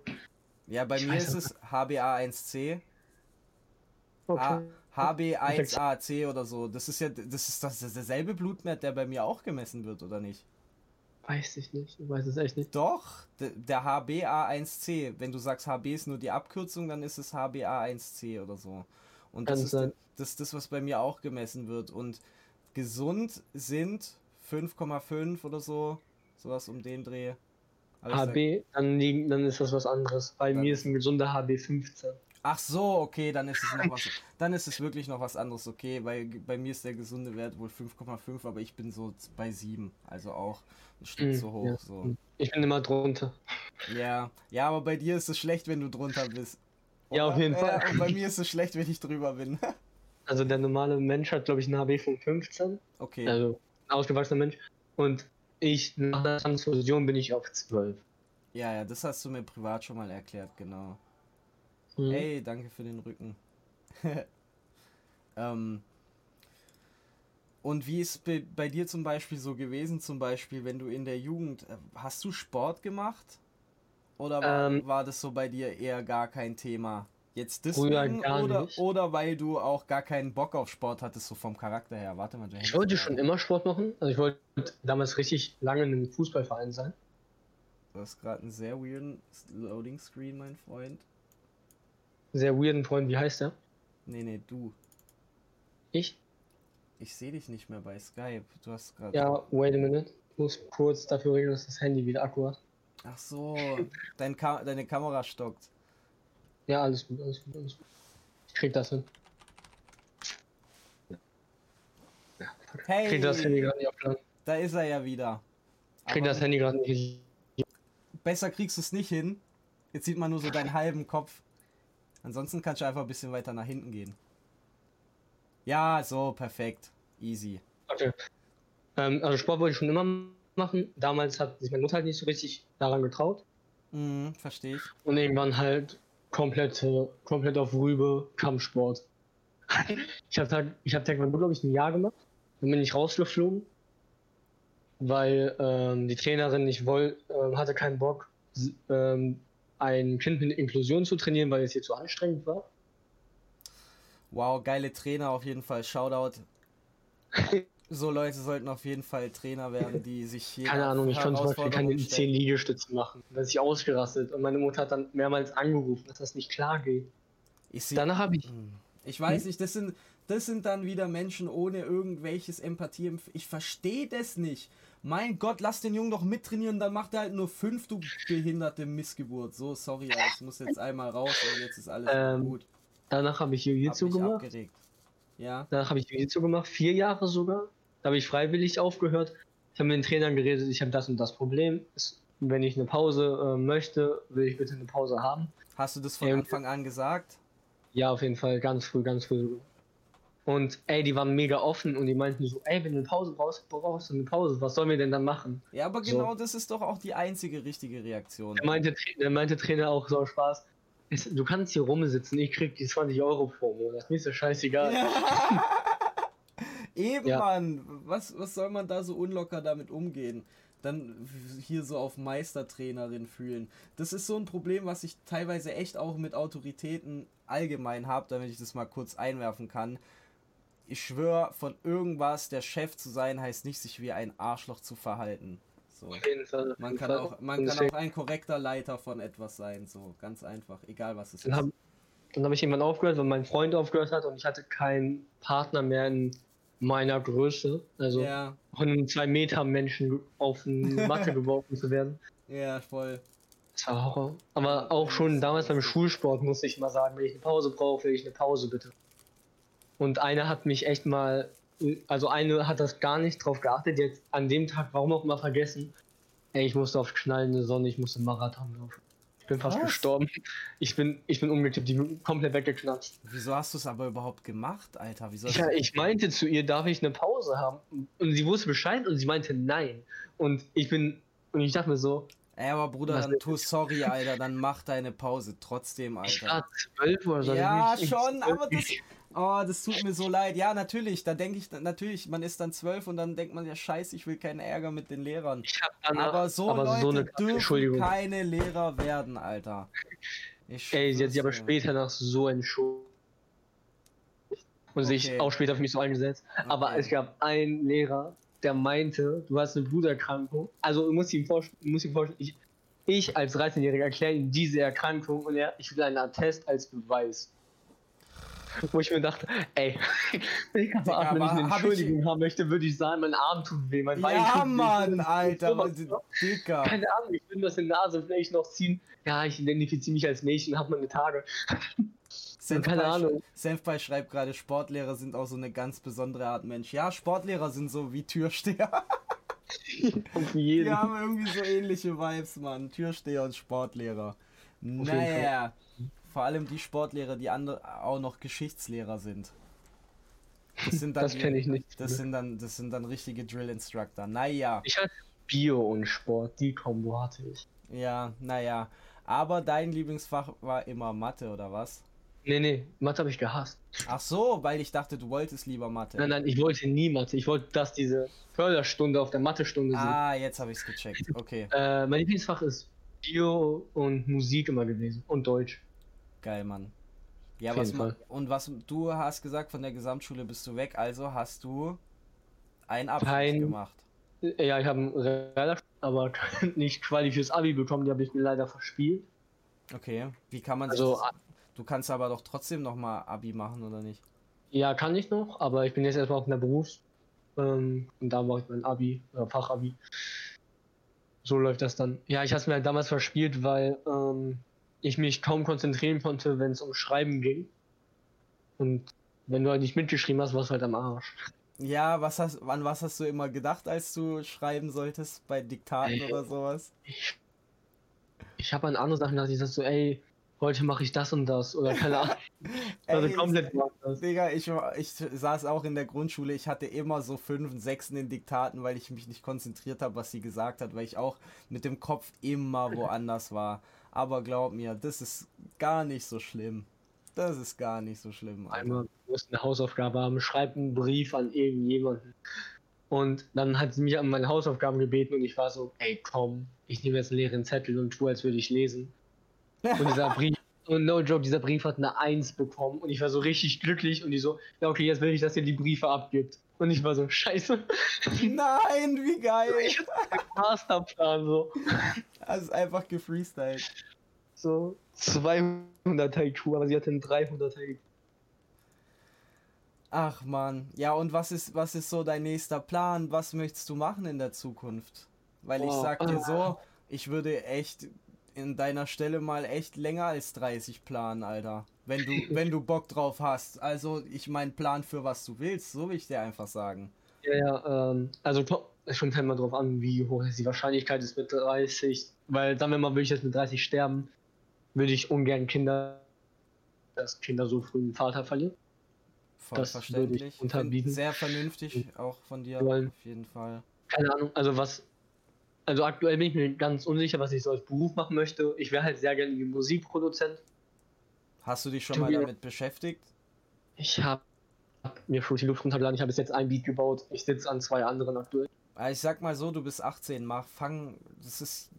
Ja, bei ich mir ist es HbA1c. Okay. HB1AC oder so. Das ist ja das ist das, ist derselbe Blutwert, der bei mir auch gemessen wird, oder nicht? Weiß ich nicht. Ich weiß es echt nicht. Doch, der HbA1c. Wenn du sagst, HB ist nur die Abkürzung, dann ist es HbA1c oder so. Und das ist das, das, das, was bei mir auch gemessen wird. Und gesund sind 5,5 oder so. Sowas um den Dreh. HB, dann, liegen, dann ist das was anderes. Bei mir ist ein gesunder HB 15. Ach so, okay, dann ist es noch was. Dann ist es wirklich noch was anderes, okay, weil bei mir ist der gesunde Wert wohl 5,5, aber ich bin so bei 7, also auch ein Stück mm, zu hoch. Ja. So. Ich bin immer drunter. Ja, ja, aber bei dir ist es schlecht, wenn du drunter bist. ja, auf jeden äh, Fall. Und bei mir ist es schlecht, wenn ich drüber bin. also der normale Mensch hat, glaube ich, einen HB von 15. Okay. Also ausgewachsener Mensch. Und ich, nach der Transfusion bin ich auf 12. Ja, ja, das hast du mir privat schon mal erklärt, genau. Mhm. Hey, danke für den Rücken. ähm, und wie ist bei, bei dir zum Beispiel so gewesen, zum Beispiel, wenn du in der Jugend, äh, hast du Sport gemacht? Oder war, ähm, war das so bei dir eher gar kein Thema? Jetzt Früher deswegen gar oder, nicht. oder weil du auch gar keinen Bock auf Sport hattest, so vom Charakter her. Warte mal, Ich wollte schon immer Sport machen. Also ich wollte damals richtig lange in einem Fußballverein sein. Du hast gerade einen sehr weirden Loading Screen, mein Freund. Sehr weirden Freund, wie heißt der? Nee, nee, du. Ich? Ich sehe dich nicht mehr bei Skype. Du hast gerade. Ja, wait a minute. Ich muss kurz dafür regeln, dass das Handy wieder Akku hat. Ach so, dein Ka deine Kamera stockt. Ja, alles gut, alles gut, alles gut. Ich krieg das hin. Ich Hey, krieg das Handy gerade nicht auf da ist er ja wieder. Ich krieg Aber das Handy gerade nicht. Besser kriegst du es nicht hin. Jetzt sieht man nur so deinen halben Kopf. Ansonsten kannst du einfach ein bisschen weiter nach hinten gehen. Ja, so, perfekt. Easy. Okay. Ähm, also Sport wollte ich schon immer machen. Damals hat sich meine Mutter halt nicht so richtig daran getraut. Mhm, verstehe ich. Und irgendwann halt komplett, äh, komplett auf Rübe Kampfsport. ich habe Tag, ich hab Taekwondo, glaube ich, ein Jahr gemacht. Dann bin ich rausgeflogen, weil ähm, die Trainerin nicht woll, ähm, hatte keinen Bock, ähm, ein Kind mit Inklusion zu trainieren, weil es ihr zu anstrengend war. Wow, geile Trainer auf jeden Fall. Shoutout. So Leute sollten auf jeden Fall Trainer werden, die sich hier Keine Ahnung, ich konnte zum Beispiel keine Herausforderungen 10 Liegestützen machen. Da ist ich ausgerastet und meine Mutter hat dann mehrmals angerufen, dass das nicht klar geht. Danach habe ich Hm. ich weiß nicht, das sind, das sind dann wieder Menschen ohne irgendwelches Empathie. Ich verstehe das nicht. Mein Gott, lass den Jungen doch mittrainieren, dann macht er halt nur fünf, du behinderte Missgeburt. So, sorry, aber es muss jetzt einmal raus und jetzt ist alles Ähm, gut. Danach habe ich Jiu-Jitsu gemacht. abgeregt. Ja, Danach habe ich Jiu-Jitsu gemacht, vier Jahre sogar. Da habe ich freiwillig aufgehört. Ich habe mit den Trainern geredet, ich habe das und das Problem. Es- Wenn ich eine Pause äh, möchte, will ich bitte eine Pause haben. hast du das von Ähm, Anfang an gesagt? Ja, auf jeden Fall, ganz früh, ganz früh. Und ey, die waren mega offen und die meinten so, ey, wenn du eine Pause brauchst, brauchst du eine Pause. Was sollen wir denn dann machen? Ja, aber so. genau das ist doch auch die einzige richtige Reaktion. Der meinte, der meinte Trainer auch so Spaß. "Es- Du kannst hier rumsitzen, ich krieg die 20 Euro pro Monat. Mir ist das scheißegal. Eben, Ja. Mann. Was, was soll man da so unlocker damit umgehen? Dann hier so auf Meistertrainerin fühlen. Das ist so ein Problem, was ich teilweise echt auch mit Autoritäten allgemein habe, damit ich das mal kurz einwerfen kann. Ich schwöre, von irgendwas der Chef zu sein, heißt nicht, sich wie ein Arschloch zu verhalten. So. Fall. Man kann Fall. auch, man kann auch ein korrekter Leiter von etwas sein. So, ganz einfach. Egal was es Dann ist. habe dann hab ich irgendwann aufgehört, weil mein Freund aufgehört hat und ich hatte keinen Partner mehr in meiner Größe. Also Ja, von einem 2 Meter Menschen auf eine Matte geworfen zu werden. ja, voll. Das war Horror. Aber auch schon damals beim Schulsport musste ich mal sagen, wenn ich eine Pause brauche, will ich eine Pause bitte. Und einer hat mich echt mal, also eine hat das gar nicht drauf geachtet, jetzt an dem Tag, warum auch immer vergessen. Ey, ich musste auf knallende Sonne, ich musste Marathon laufen. Ich bin fast Was? gestorben. Ich bin, ich bin umgekippt, ich bin komplett weggeknallt. Wieso hast du es aber überhaupt gemacht, Alter? Wieso Ja, ich meinte zu ihr, darf ich eine Pause haben? Und sie wusste Bescheid und sie meinte nein. Und ich bin, und ich dachte mir so, Ey, aber Bruder, Was dann tu sorry, Alter, dann mach deine Pause trotzdem, Alter. zwölf oder so. Ja, schon, aber das. Oh, das tut mir so leid. Ja, natürlich, da denke ich, natürlich, man ist dann zwölf und dann denkt man ja, scheiße, ich will keinen Ärger mit den Lehrern. Ich Aber so aber Leute so eine dürfen keine Lehrer werden, Alter. Ich Ey, sie hat sich aber später nach so entschuldigt. Und sich Okay. auch später für mich so eingesetzt. Aber Okay. es gab einen Lehrer, der meinte, du hast eine Bluterkrankung. Also du musst ihm vorstellen, du musst ihm vorstellen ich, ich als 13-Jähriger erkläre ihm diese Erkrankung und er, ich will einen Attest als Beweis. Wo ich mir dachte, ey, wenn ich, Digga, wenn ich eine ich- Entschuldigung haben möchte, würde ich sagen, mein Arm tut weh, mein Bein Ja, tut weh. Mann, Alter, Sowas, was? Dicker. Keine Ahnung, ich will das in der Nase vielleicht noch ziehen. Ja, ich identifiziere mich als Mädchen, hab meine Tage. Senpai, keine Ahnung. Senpai schreibt gerade, Sportlehrer sind auch so eine ganz besondere Art Mensch. Ja, Sportlehrer sind so wie Türsteher. Für jeden. Die haben irgendwie so ähnliche Vibes, Mann. Türsteher und Sportlehrer. jeden Naja. Vor allem die Sportlehrer, die andere auch noch Geschichtslehrer sind. Das sind dann, Das kenn ich nicht. Das sind dann, das sind dann richtige Drill Instructor. Naja, Ich hatte Bio und Sport, die Kombo hatte ich. ja, naja. Aber dein Lieblingsfach war immer Mathe, oder was? Nee, nee, Mathe habe ich gehasst. Ach so, weil ich dachte, du wolltest lieber Mathe. Nein, nein, ich wollte nie Mathe. Ich wollte, dass diese Förderstunde auf der Mathestunde sind. Ah, jetzt habe ich es gecheckt. Okay, Äh, mein Lieblingsfach ist Bio und Musik immer gewesen. Und Deutsch. Geil, Mann. Ja, was ma- und was du hast gesagt, von der Gesamtschule bist du weg, also hast du ein Abschluss Kein- gemacht. Ja, ich habe einen aber nicht Quali fürs Abi bekommen, die habe ich mir leider verspielt. Okay. Wie kann man Also, das, Du kannst aber doch trotzdem nochmal Abi machen, oder nicht? ja, kann ich noch, aber ich bin jetzt erstmal auf einer Berufs- ähm, und da mache ich mein Abi oder Fachabi. So läuft das dann. Ja, ich habe es mir halt damals verspielt, weil ähm, ich mich kaum konzentrieren konnte, wenn es um Schreiben ging. Und wenn du halt nicht mitgeschrieben hast, warst du halt am Arsch. Ja, was hast, an was hast du immer gedacht, als du schreiben solltest? Bei Diktaten Ey. oder sowas? Ich, ich habe an andere Sachen gedacht, ich sag so, ey, heute mache ich das und das oder keine Ahnung. Also Ey, komplett woanders. Digga, ich, ich saß auch in der Grundschule, ich hatte immer so fünf und sechs in den Diktaten, weil ich mich nicht konzentriert habe, was sie gesagt hat, weil ich auch mit dem Kopf immer woanders war. Aber glaub mir, das ist gar nicht so schlimm. Das ist gar nicht so schlimm. Alter. Einmal du musst eine Hausaufgabe haben, schreib einen Brief an irgendjemanden. Und dann hat sie mich an meine Hausaufgaben gebeten und ich war so, ey komm, ich nehme jetzt einen leeren Zettel und tue, als würde ich lesen. Und dieser Brief, und no joke, dieser Brief hat eine Eins bekommen und ich war so richtig glücklich und die so, ja okay, jetzt will ich, dass ihr die Briefe abgibt. Und ich war so, scheiße, Nein, wie geil! ich einen Masterplan so. Das ist einfach gefreestylt. So 200 IQ, aber sie hatte einen 300 IQ. Ach man, ja und was ist, was ist so dein nächster Plan? Was möchtest du machen in der Zukunft? Weil ich Boah, sag dir so, ich würde echt in deiner Stelle mal echt länger als 30 planen, Alter. Wenn du, wenn du Bock drauf hast. Also ich mein Plan für was du willst, so will ich dir einfach sagen. Ja, ja, ähm, also es kommt halt mal drauf an, wie hoch ist die Wahrscheinlichkeit ist mit 30. Weil sagen wir mal, würde ich jetzt mit 30 sterben, würde ich ungern Kinder, dass Kinder so früh einen Vater verlieren. Voll Das würde ich unterbieten. Sehr vernünftig auch von dir, Wollen. auf jeden Fall. Keine Ahnung, also was, also aktuell bin ich mir ganz unsicher, was ich so als Beruf machen möchte. Ich wäre halt sehr gerne Musikproduzent. Hast du dich schon Du, mal damit beschäftigt? Ich habe mir Fruity Loops runtergeladen, ich habe bis jetzt ein Beat gebaut. Ich sitze an zwei anderen aktuell. Ah, Ich sag mal so, du bist 18, mach, fang, das ist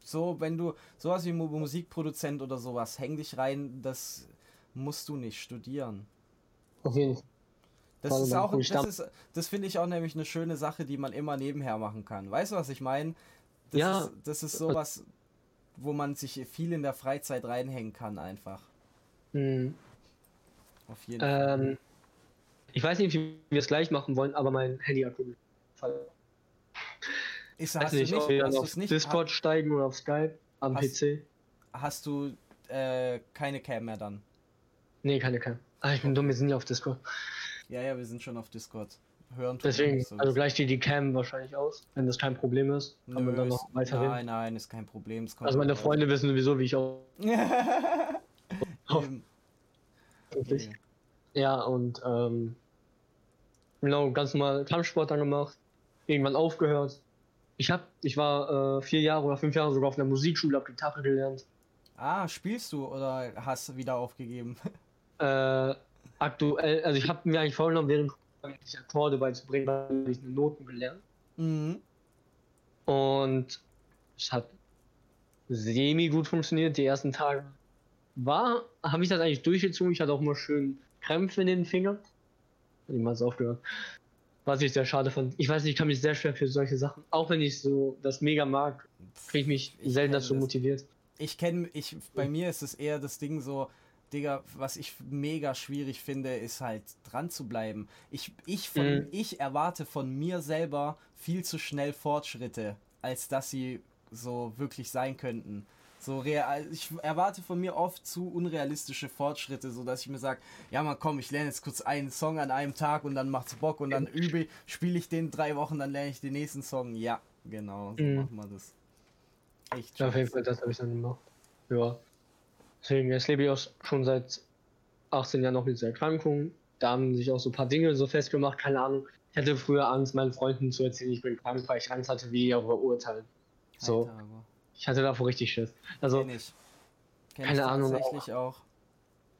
so, wenn du sowas wie Mu- Musikproduzent oder sowas, häng dich rein, das musst du nicht studieren. Auf jeden Fall. Das ist auch, das ist, das finde ich auch nämlich eine schöne Sache, die man immer nebenher machen kann. Weißt du, was ich meine? Das Ja. Ist, das ist sowas, wo man sich viel in der Freizeit reinhängen kann einfach. Hm. Auf jeden Fall. Ähm, ich weiß nicht, wie wir es gleich machen wollen, aber mein Handy-Akku ist Ist, weiß hast du nicht, nicht, ob wir dann auf nicht, Discord steigen oder auf Skype am Hast- PC. ha- hast du äh, keine Cam mehr dann? Nee, keine Cam. Ah, ich bin dumm, wir sind ja auf Discord. Ja, ja, wir sind schon auf Discord. Hören Deswegen, so. also gleich steht die Cam wahrscheinlich aus. Wenn das kein Problem ist, kann man Nö, dann ist- noch weiterreden. Nein, nein, ist kein Problem. Also meine Freunde wissen sowieso, wie ich auch. Wirklich. Nee. Ja, und ähm, genau, ganz normal Kampfsport dann gemacht. Irgendwann aufgehört. Ich hab, ich war äh, vier Jahre oder fünf Jahre sogar auf einer Musikschule, hab Gitarre gelernt. Ah, spielst du oder hast du wieder aufgegeben? Äh, aktuell, also ich habe mir eigentlich vorgenommen, während ich Akkorde beizubringen, weil ich Noten gelernt. mhm. Und es hat semi gut funktioniert. Die ersten Tage war, habe ich das eigentlich durchgezogen. Ich hatte auch immer schön Krämpfe in den Fingern. Niemals aufgehört. Was ich sehr schade fand. Ich weiß nicht, ich kann mich sehr schwer für solche Sachen. Auch wenn ich so das mega mag, kriege ich mich Ich selten dazu das. motiviert. Ich kenne, ich, bei mir ist es eher das Ding so, Digga, was ich mega schwierig finde, ist halt dran zu bleiben. Ich, ich, von, Mhm. ich erwarte von mir selber viel zu schnell Fortschritte, als dass sie so wirklich sein könnten. So real, ich erwarte von mir oft zu unrealistische Fortschritte, so dass ich mir sage, ja man komm, ich lerne jetzt kurz einen Song an einem Tag und dann macht's Bock und dann übe, spiele ich den drei Wochen, dann lerne ich den nächsten Song. Ja, genau, so Mhm. machen wir das. Echt Ja, auf jeden. Fall, das habe ich dann gemacht. Ja. Deswegen, jetzt lebe ich auch schon seit 18 Jahren noch mit dieser Erkrankung. Da haben sich auch so ein paar Dinge so festgemacht, keine Ahnung. Ich hatte früher Angst, meinen Freunden zu erzählen, ich bin krank, weil ich Angst hatte, wie die auch verurteilen. So, ich hatte davor richtig Schiss. Also, Kenn ich. Kenn keine ich Ahnung, Tatsächlich auch.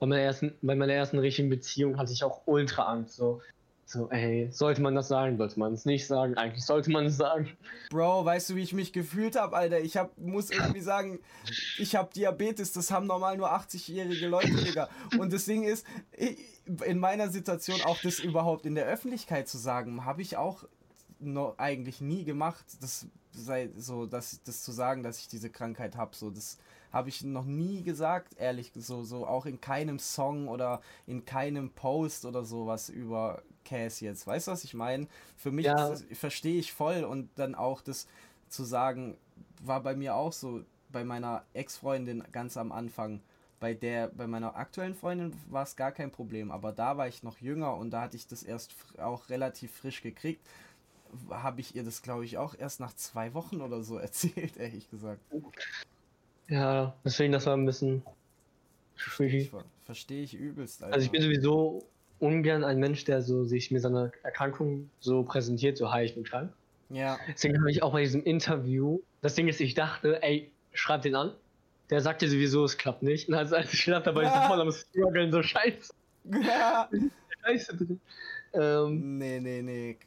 bei meiner, ersten, bei meiner ersten richtigen Beziehung hatte ich auch ultra Angst. So. So, ey, sollte man das sagen, sollte man es nicht sagen? Eigentlich sollte man es sagen. Bro, weißt du, wie ich mich gefühlt habe, Alter? Ich hab, muss irgendwie sagen, ich habe Diabetes, das haben normal nur 80-jährige Leute, Digga. Und das Ding ist, in meiner Situation auch das überhaupt in der Öffentlichkeit zu sagen, habe ich auch noch eigentlich nie gemacht. Das sei so, dass das zu sagen, dass ich diese Krankheit habe, so das habe ich noch nie gesagt, ehrlich so so auch in keinem Song oder in keinem Post oder sowas über Cass jetzt. Weißt du, was ich meine? Für mich ja. verstehe ich voll und dann auch das zu sagen, war bei mir auch so bei meiner Ex-Freundin ganz am Anfang. Bei der, bei meiner aktuellen Freundin war es gar kein Problem, aber da war ich noch jünger und da hatte ich das erst auch relativ frisch gekriegt habe ich ihr das, glaube ich, auch erst nach zwei Wochen oder so erzählt, ehrlich gesagt. Ja, deswegen, das war ein bisschen. Verstehe ich übelst. Alter. Also ich bin sowieso ungern ein Mensch, der so sich mit seiner Erkrankung so präsentiert, so hi, ich bin krank. Ja. Deswegen habe ich auch bei diesem Interview, das Ding ist, ich dachte, ey, schreib den an. Der sagte sowieso, es klappt nicht. Und als, als ich stand dabei, ja. ich voll am Struggeln, so scheiße. Ja. scheiße drin. Ähm, nee, nee, nee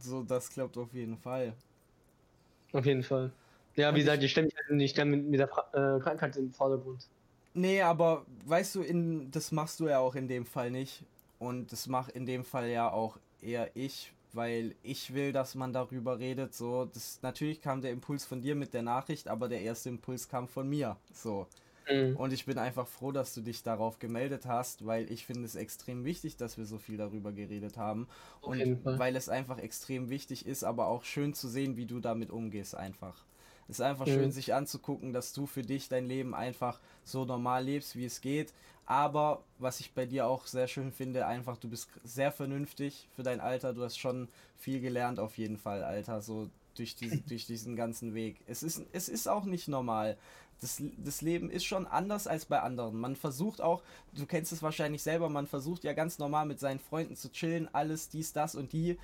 so, das klappt auf jeden Fall. Auf jeden Fall. Ja, wie gesagt, ich stelle mich halt nicht mit, mit der äh, Krankheit im Vordergrund. Nee, aber weißt du, in, das machst du ja auch in dem Fall nicht. Und das macht in dem Fall ja auch eher ich, weil ich will, dass man darüber redet. So, das natürlich kam der Impuls von dir mit der Nachricht, aber der erste Impuls kam von mir. So. Mhm. Und ich bin einfach froh, dass du dich darauf gemeldet hast, weil ich finde es extrem wichtig, dass wir so viel darüber geredet haben. und weil es einfach extrem wichtig ist, aber auch schön zu sehen, wie du damit umgehst einfach. Es ist einfach mhm. schön, sich anzugucken, dass du für dich dein Leben einfach so normal lebst, wie es geht. Aber was ich bei dir auch sehr schön finde, einfach, du bist sehr vernünftig für dein Alter. Du hast schon viel gelernt auf jeden Fall, Alter. So durch, diese, durch diesen ganzen Weg. Es ist, es ist auch nicht normal das, das Leben ist schon anders als bei anderen. Man versucht auch, du kennst es wahrscheinlich selber, man versucht ja ganz normal mit seinen Freunden zu chillen, alles dies, das und die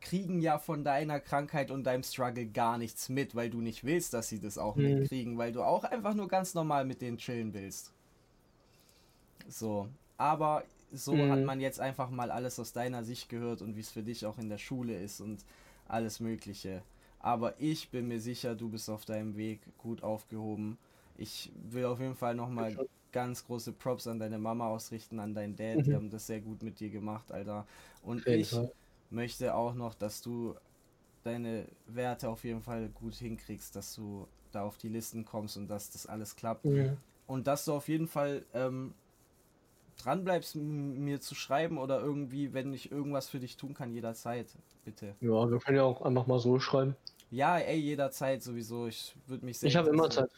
kriegen ja von deiner Krankheit und deinem Struggle gar nichts mit, weil du nicht willst, dass sie das auch mhm. mitkriegen, weil du auch einfach nur ganz normal mit denen chillen willst. So, aber so mhm. hat man jetzt einfach mal alles aus deiner Sicht gehört und wie es für dich auch in der Schule ist und alles Mögliche. Aber ich bin mir sicher, du bist auf deinem Weg gut aufgehoben. Ich will auf jeden Fall nochmal ganz große Props an deine Mama ausrichten, an deinen Dad. Mhm. Die haben das sehr gut mit dir gemacht, Alter. Und ich Fall. möchte auch noch, dass du deine Werte auf jeden Fall gut hinkriegst, dass du da auf die Listen kommst und dass das alles klappt. Ja. Und dass du auf jeden Fall ähm, dran bleibst, mir zu schreiben oder irgendwie, wenn ich irgendwas für dich tun kann, jederzeit, bitte. Ja, wir können ja auch einfach mal so schreiben. Ja, ey, jederzeit sowieso. Ich würde mich sehr. Ich habe immer Zeit.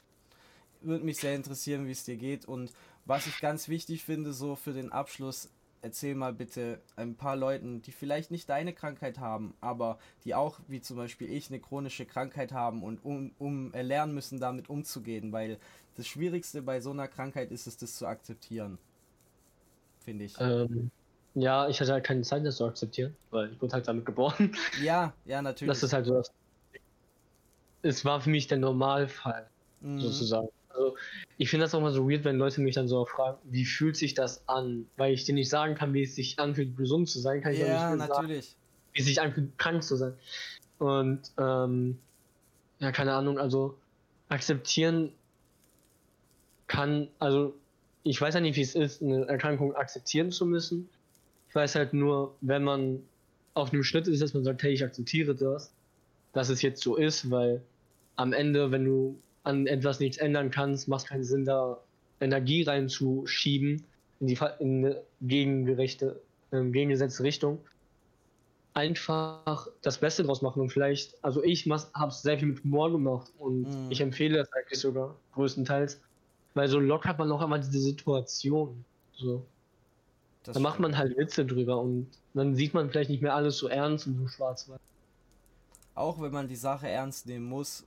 Würde mich sehr interessieren, wie es dir geht. Und was ich ganz wichtig finde, so für den Abschluss, erzähl mal bitte ein paar Leuten, die vielleicht nicht deine Krankheit haben, aber die auch, wie zum Beispiel ich, eine chronische Krankheit haben und um, um lernen müssen, damit umzugehen, weil das Schwierigste bei so einer Krankheit ist es, das zu akzeptieren. Finde ich. Ähm, ja, ich hatte halt keine Zeit, das zu akzeptieren, weil ich wurde halt damit geboren. Ja, ja, natürlich. Das ist halt so das es war für mich der Normalfall, mhm. sozusagen. Also, ich finde das auch mal so weird, wenn Leute mich dann so fragen, wie fühlt sich das an? Weil ich dir nicht sagen kann, wie es sich anfühlt, gesund zu sein, kann ich ja, nicht natürlich. Sagen, wie es sich anfühlt, krank zu sein. Und, ähm, ja, keine Ahnung, also akzeptieren kann, also ich weiß ja nicht, wie es ist, eine Erkrankung akzeptieren zu müssen. Ich weiß halt nur, wenn man auf einem Schritt ist, dass man sagt, hey, ich akzeptiere das, dass es jetzt so ist, weil am Ende, wenn du an etwas nichts ändern kannst, macht es keinen Sinn, da Energie reinzuschieben in die in eine gegengerechte, äh, gegengesetzte Richtung. Einfach das Beste draus machen und vielleicht, also ich habe es sehr viel mit Humor gemacht und mhm. ich empfehle das eigentlich sogar größtenteils, weil so lockert man auch einmal diese Situation. So. Das da macht man halt Witze drüber und dann sieht man vielleicht nicht mehr alles so ernst und so schwarz-weiß auch wenn man die Sache ernst nehmen muss,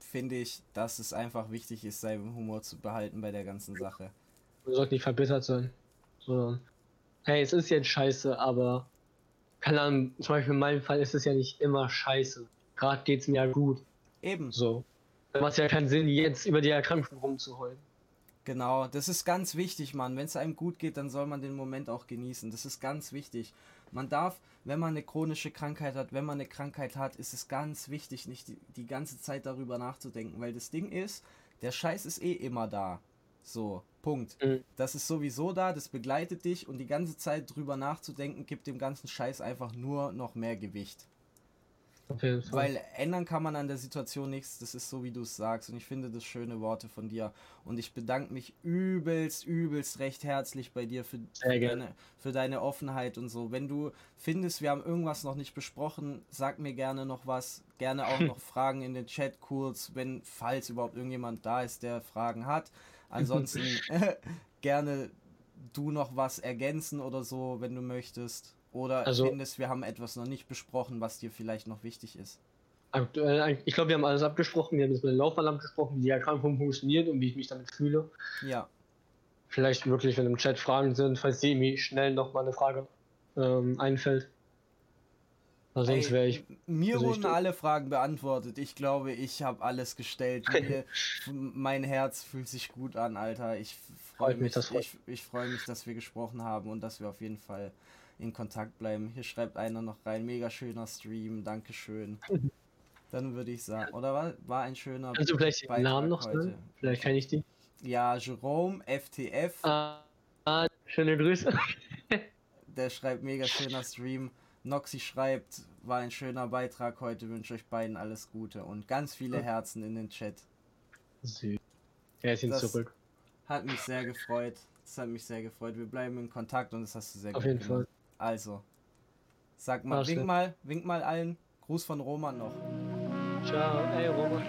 finde ich, dass es einfach wichtig ist, seinen Humor zu behalten bei der ganzen Sache. Man sollte nicht verbittert sein, sondern, hey, es ist jetzt scheiße, aber, keine Ahnung, zum Beispiel in meinem Fall ist es ja nicht immer scheiße. Gerade geht es mir ja gut. Eben. So. Macht ja keinen Sinn, jetzt über die Erkrankung rumzuheulen. Genau, das ist ganz wichtig, Mann. Wenn es einem gut geht, dann soll man den Moment auch genießen. Das ist ganz wichtig. Man darf, wenn man eine chronische Krankheit hat, wenn man eine Krankheit hat, ist es ganz wichtig, nicht die, die ganze Zeit darüber nachzudenken, weil das Ding ist, der Scheiß ist eh immer da. So, Punkt. Mhm. Das ist sowieso da, das begleitet dich und die ganze Zeit drüber nachzudenken, gibt dem ganzen Scheiß einfach nur noch mehr Gewicht. Weil ändern kann man an der Situation nichts, das ist so, wie du es sagst. Und ich finde das schöne Worte von dir. Und ich bedanke mich übelst, übelst recht herzlich bei dir für, für deine, für deine Offenheit und so. Wenn du findest, wir haben irgendwas noch nicht besprochen, sag mir gerne noch was. Gerne auch noch Fragen in den Chat kurz, wenn, falls überhaupt irgendjemand da ist, der Fragen hat. Ansonsten gerne du noch was ergänzen oder so, wenn du möchtest. Oder also, findest, wir haben etwas noch nicht besprochen, was dir vielleicht noch wichtig ist? Aktuell, ich glaube, wir haben alles abgesprochen. Wir haben jetzt mit dem Laufbahn abgesprochen, wie die Erkrankung funktioniert und wie ich mich damit fühle. Ja. Vielleicht wirklich, wenn im Chat Fragen sind, falls sie mir schnell noch mal eine Frage ähm, einfällt. sonst wäre ich. Mir wurden ich alle Fragen beantwortet. Ich glaube, ich habe alles gestellt. Mir, mein Herz fühlt sich gut an, Alter. Ich freue mich, mich ich, ich freue mich, dass wir gesprochen haben und dass wir auf jeden Fall in Kontakt bleiben. Hier schreibt einer noch rein, mega schöner Stream, Dankeschön. Dann würde ich sagen, oder war, war ein schöner Kannst du vielleicht den Namen noch sagen? Vielleicht kann ich die. Ja, Jerome, FTF. Ah, ah, schöne Grüße. Der schreibt, mega schöner Stream. Noxy schreibt, war ein schöner Beitrag heute, wünsche euch beiden alles Gute und ganz viele Herzen in den Chat. Süß. Er ist ihn zurück. Hat mich sehr gefreut. Das hat mich sehr gefreut. Wir bleiben in Kontakt und das hast du sehr Auf jeden gemacht. Fall. Also, sag mal, Ach, wink mal, wink mal allen. Gruß von Roman noch. Ciao, ey Roman.